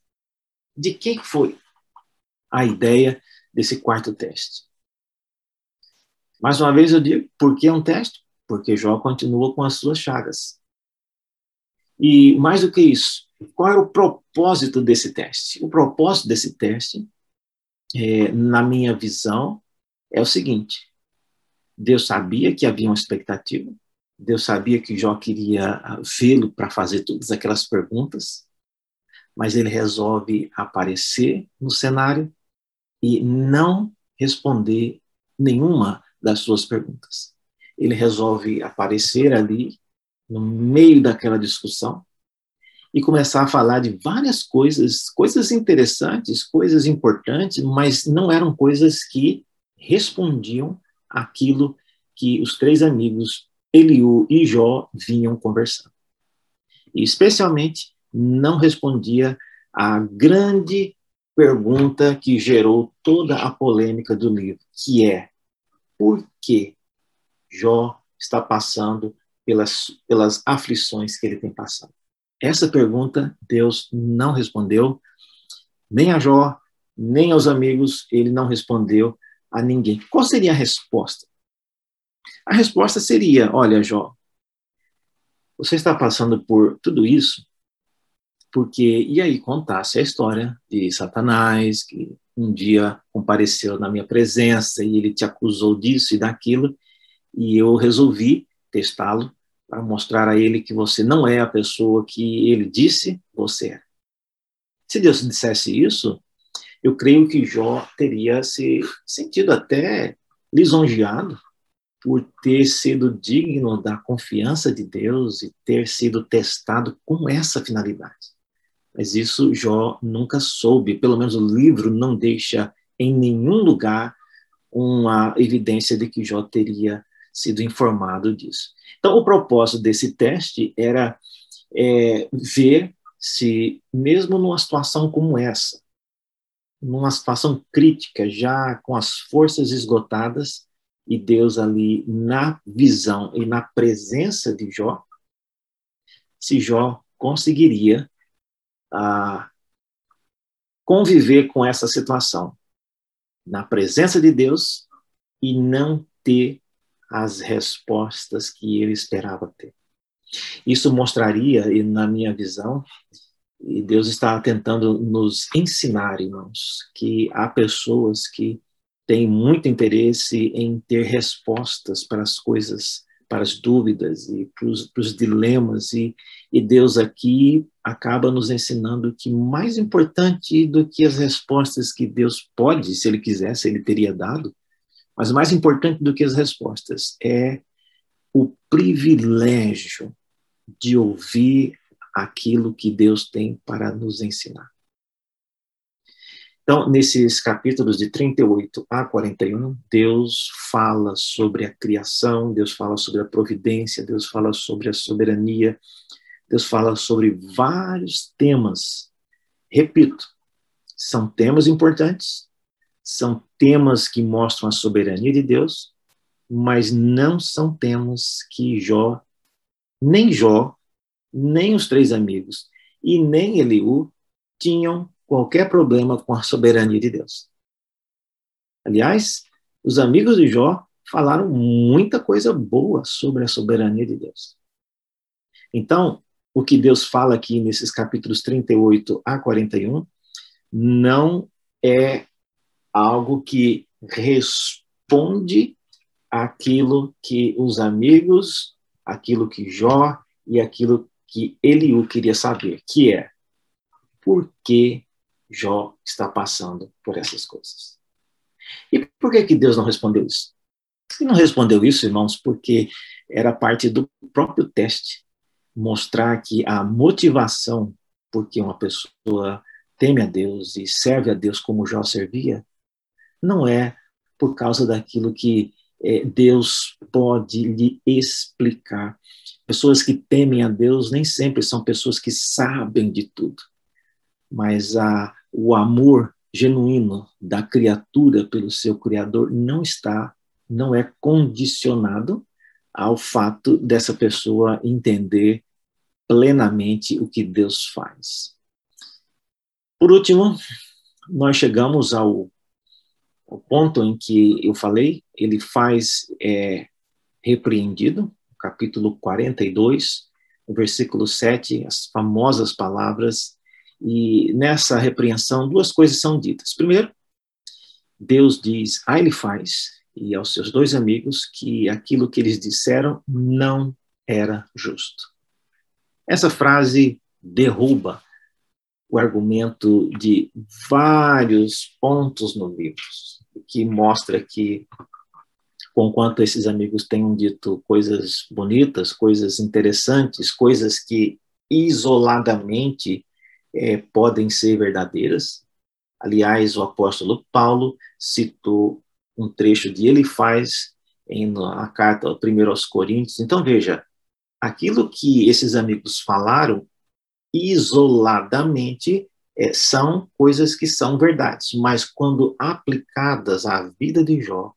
de quem foi a ideia desse quarto teste? Mais uma vez eu digo, por que um teste? Porque Jó continua com as suas chagas. E mais do que isso, qual era o propósito desse teste? O propósito desse teste, é, na minha visão, é o seguinte: Deus sabia que havia uma expectativa, Deus sabia que Jó queria vê-lo para fazer todas aquelas perguntas, mas ele resolve aparecer no cenário e não responder nenhuma das suas perguntas. Ele resolve aparecer ali no meio daquela discussão e começar a falar de várias coisas, coisas interessantes, coisas importantes, mas não eram coisas que respondiam aquilo que os três amigos, Eliú e Jó, vinham conversando. E especialmente não respondia à grande pergunta que gerou toda a polêmica do livro, que é por que Jó está passando pelas, pelas aflições que ele tem passado? Essa pergunta Deus não respondeu, nem a Jó, nem aos amigos, ele não respondeu a ninguém. Qual seria a resposta? A resposta seria: olha, Jó, você está passando por tudo isso porque, e aí contasse a história de Satanás, que um dia compareceu na minha presença e ele te acusou disso e daquilo, e eu resolvi testá-lo para mostrar a ele que você não é a pessoa que ele disse você é. Se Deus dissesse isso, eu creio que Jó teria se sentido até lisonjeado por ter sido digno da confiança de Deus e ter sido testado com essa finalidade. Mas isso Jó nunca soube, pelo menos o livro não deixa em nenhum lugar uma evidência de que Jó teria sido informado disso. Então, o propósito desse teste era é, ver se, mesmo numa situação como essa, numa situação crítica, já com as forças esgotadas, e Deus ali na visão e na presença de Jó, se Jó conseguiria ah, conviver com essa situação, na presença de Deus e não ter as respostas que ele esperava ter. Isso mostraria, e na minha visão, e Deus está tentando nos ensinar, irmãos, que há pessoas que têm muito interesse em ter respostas para as coisas, para as dúvidas e para os, para os dilemas, e, e Deus aqui acaba nos ensinando que mais importante do que as respostas que Deus pode, se Ele quisesse, Ele teria dado, mas mais importante do que as respostas é o privilégio de ouvir aquilo que Deus tem para nos ensinar. Então, nesses capítulos de 38 a 41, Deus fala sobre a criação, Deus fala sobre a providência, Deus fala sobre a soberania, Deus fala sobre vários temas. Repito, são temas importantes, são temas que mostram a soberania de Deus, mas não são temas que Jó, nem Jó, nem os três amigos e nem Eliú tinham qualquer problema com a soberania de Deus. Aliás, os amigos de Jó falaram muita coisa boa sobre a soberania de Deus. Então, o que Deus fala aqui nesses capítulos 38 a 41 não é algo que responde aquilo que os amigos, aquilo que Jó e aquilo que Eliú queria saber, que é por que Jó está passando por essas coisas. E por que, que Deus não respondeu isso? Ele não respondeu isso, irmãos, porque era parte do próprio teste mostrar que a motivação porque uma pessoa teme a Deus e serve a Deus como Jó servia, não é por causa daquilo que é, Deus pode lhe explicar. Pessoas que temem a Deus nem sempre são pessoas que sabem de tudo, mas a, o amor genuíno da criatura pelo seu Criador não está, não é condicionado ao fato dessa pessoa entender plenamente o que Deus faz. Por último, nós chegamos ao o ponto em que eu falei, ele faz é, repreendido, capítulo 42, o versículo 7, as famosas palavras, e nessa repreensão duas coisas são ditas. Primeiro, Deus diz a ele faz e aos seus dois amigos que aquilo que eles disseram não era justo. Essa frase derruba o argumento de vários pontos no livro, que mostra que, conquanto esses amigos tenham dito coisas bonitas, coisas interessantes, coisas que isoladamente é, podem ser verdadeiras. Aliás, o apóstolo Paulo citou um trecho de ele faz em a carta primeiro aos Coríntios. Então veja, aquilo que esses amigos falaram isoladamente é, são coisas que são verdades, mas quando aplicadas à vida de Jó,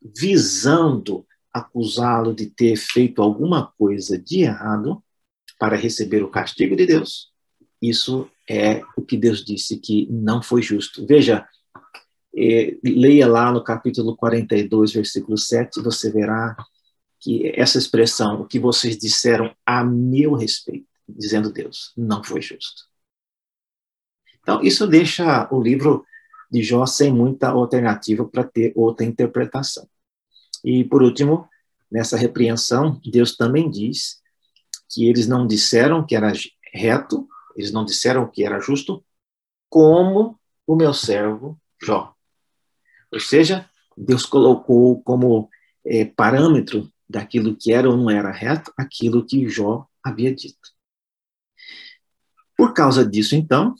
visando acusá-lo de ter feito alguma coisa de errado para receber o castigo de Deus, isso é o que Deus disse que não foi justo. Veja, é, leia lá no capítulo 42, versículo 7, você verá que essa expressão, o que vocês disseram a meu respeito, dizendo Deus, não foi justo. Então, isso deixa o livro de Jó sem muita alternativa para ter outra interpretação. E, por último, nessa repreensão, Deus também diz que eles não disseram que era reto, eles não disseram que era justo, como o meu servo Jó. Ou seja, Deus colocou como é, parâmetro daquilo que era ou não era reto aquilo que Jó havia dito. Por causa disso, então,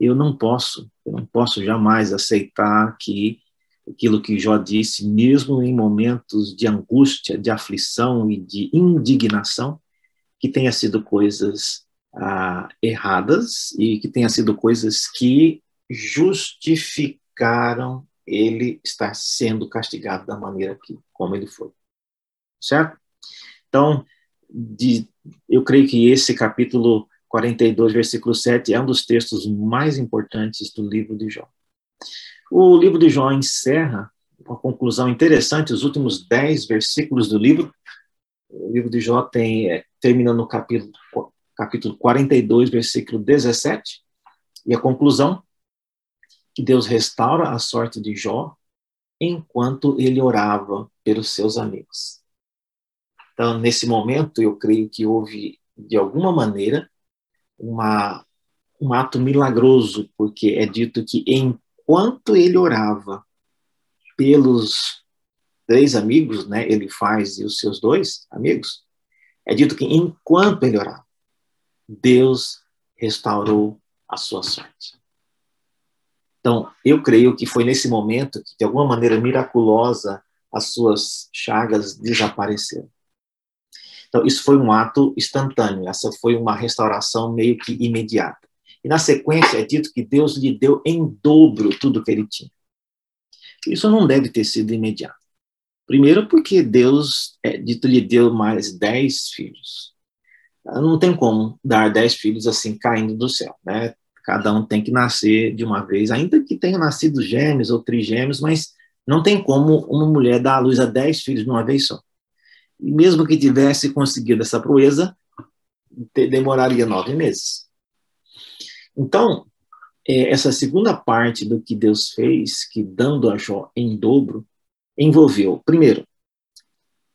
eu não posso, eu não posso jamais aceitar que aquilo que Jó disse, mesmo em momentos de angústia, de aflição e de indignação, que tenha sido coisas ah, erradas e que tenha sido coisas que justificaram ele estar sendo castigado da maneira que como ele foi, certo? Então, de, eu creio que esse capítulo 42, versículo 7, é um dos textos mais importantes do livro de Jó. O livro de Jó encerra uma conclusão interessante, os últimos 10 versículos do livro. O livro de Jó tem, é, termina no capítulo, capítulo 42, versículo 17, e a conclusão, que Deus restaura a sorte de Jó enquanto ele orava pelos seus amigos. Então, nesse momento, eu creio que houve, de alguma maneira, uma, um ato milagroso, porque é dito que enquanto ele orava pelos três amigos, né, ele faz e os seus dois amigos, é dito que enquanto ele orava, Deus restaurou a sua sorte. Então, eu creio que foi nesse momento que, de alguma maneira miraculosa, as suas chagas desapareceram. Então, isso foi um ato instantâneo, essa foi uma restauração meio que imediata. E na sequência é dito que Deus lhe deu em dobro tudo que ele tinha. Isso não deve ter sido imediato. Primeiro, porque Deus, é, dito, lhe deu mais dez filhos. Não tem como dar dez filhos assim caindo do céu, né? Cada um tem que nascer de uma vez, ainda que tenha nascido gêmeos ou trigêmeos, mas não tem como uma mulher dar à luz a dez filhos de uma vez só. E mesmo que tivesse conseguido essa proeza, demoraria nove meses. Então, é, essa segunda parte do que Deus fez, que dando a Jó em dobro, envolveu, primeiro,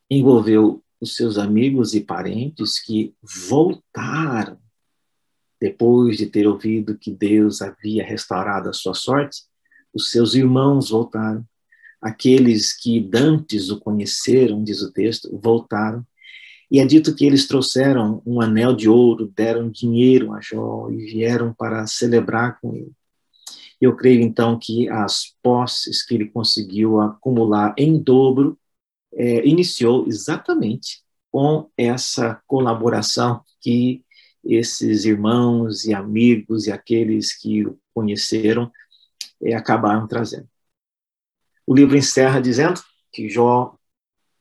envolveu os seus amigos e parentes que voltaram depois de ter ouvido que Deus havia restaurado a sua sorte, os seus irmãos voltaram aqueles que dantes o conheceram, diz o texto, voltaram. E é dito que eles trouxeram um anel de ouro, deram dinheiro a Jó e vieram para celebrar com ele. Eu creio então que as posses que ele conseguiu acumular em dobro é, iniciou exatamente com essa colaboração que esses irmãos e amigos e aqueles que o conheceram é, acabaram trazendo. O livro encerra dizendo que Jó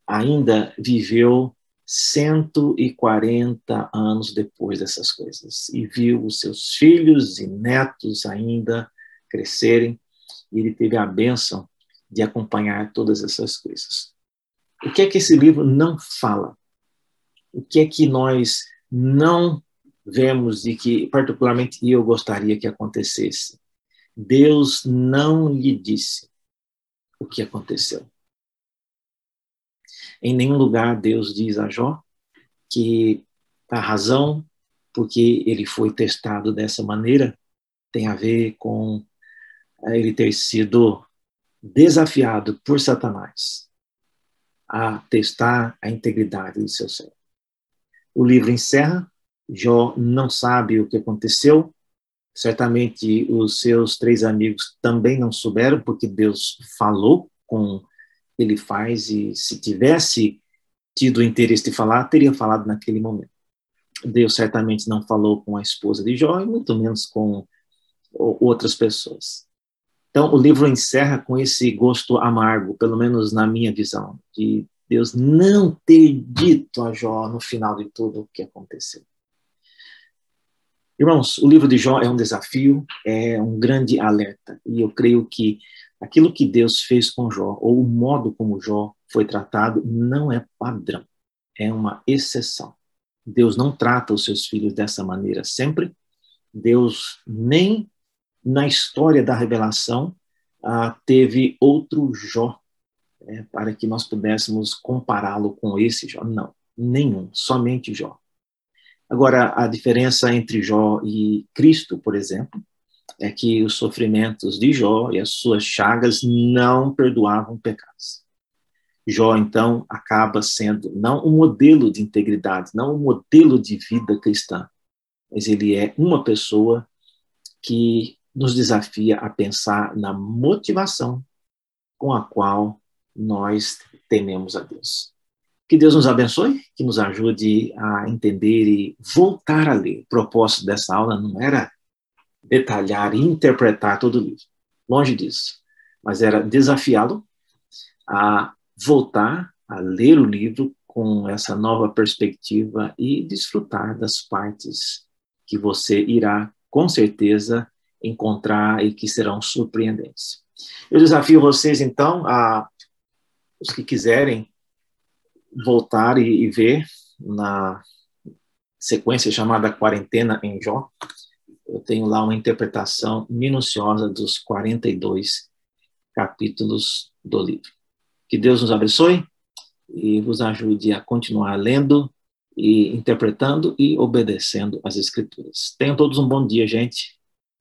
ainda viveu 140 anos depois dessas coisas e viu os seus filhos e netos ainda crescerem e ele teve a bênção de acompanhar todas essas coisas. O que é que esse livro não fala? O que é que nós não vemos de que, particularmente, eu gostaria que acontecesse. Deus não lhe disse o que aconteceu. Em nenhum lugar Deus diz a Jó que a razão porque ele foi testado dessa maneira tem a ver com eh, ele ter sido desafiado por Satanás a testar a integridade do seu ser. O livro encerra, Jó não sabe o que aconteceu, certamente os seus três amigos também não souberam, porque Deus falou com ele faz, e se tivesse tido interesse de falar, teria falado naquele momento. Deus certamente não falou com a esposa de Jó, e muito menos com outras pessoas. Então, o livro encerra com esse gosto amargo, pelo menos na minha visão, de Deus não ter dito a Jó no final de tudo o que aconteceu. Irmãos, o livro de Jó é um desafio, é um grande alerta, e eu creio que aquilo que Deus fez com Jó, ou o modo como Jó foi tratado, não é padrão, é uma exceção. Deus não trata os seus filhos dessa maneira sempre. Deus nem na história da revelação ah, teve outro Jó é, para que nós pudéssemos compará-lo com esse Jó. Não, nenhum, somente Jó. Agora, a diferença entre Jó e Cristo, por exemplo, é que os sofrimentos de Jó e as suas chagas não perdoavam pecados. Jó, então, acaba sendo não um modelo de integridade, não um modelo de vida cristã, mas ele é uma pessoa que nos desafia a pensar na motivação com a qual nós tememos a Deus. Que Deus nos abençoe, que nos ajude a entender e voltar a ler. O propósito dessa aula não era detalhar e interpretar todo o livro, longe disso, mas era desafiá-lo a voltar a ler o livro com essa nova perspectiva e desfrutar das partes que você irá, com certeza, encontrar e que serão surpreendentes. Eu desafio vocês, então, a os que quiserem voltar e, e ver na sequência chamada Quarentena em Jó, eu tenho lá uma interpretação minuciosa dos 42 capítulos do livro. Que Deus nos abençoe e vos ajude a continuar lendo e interpretando e obedecendo as Escrituras. Tenham todos um bom dia, gente.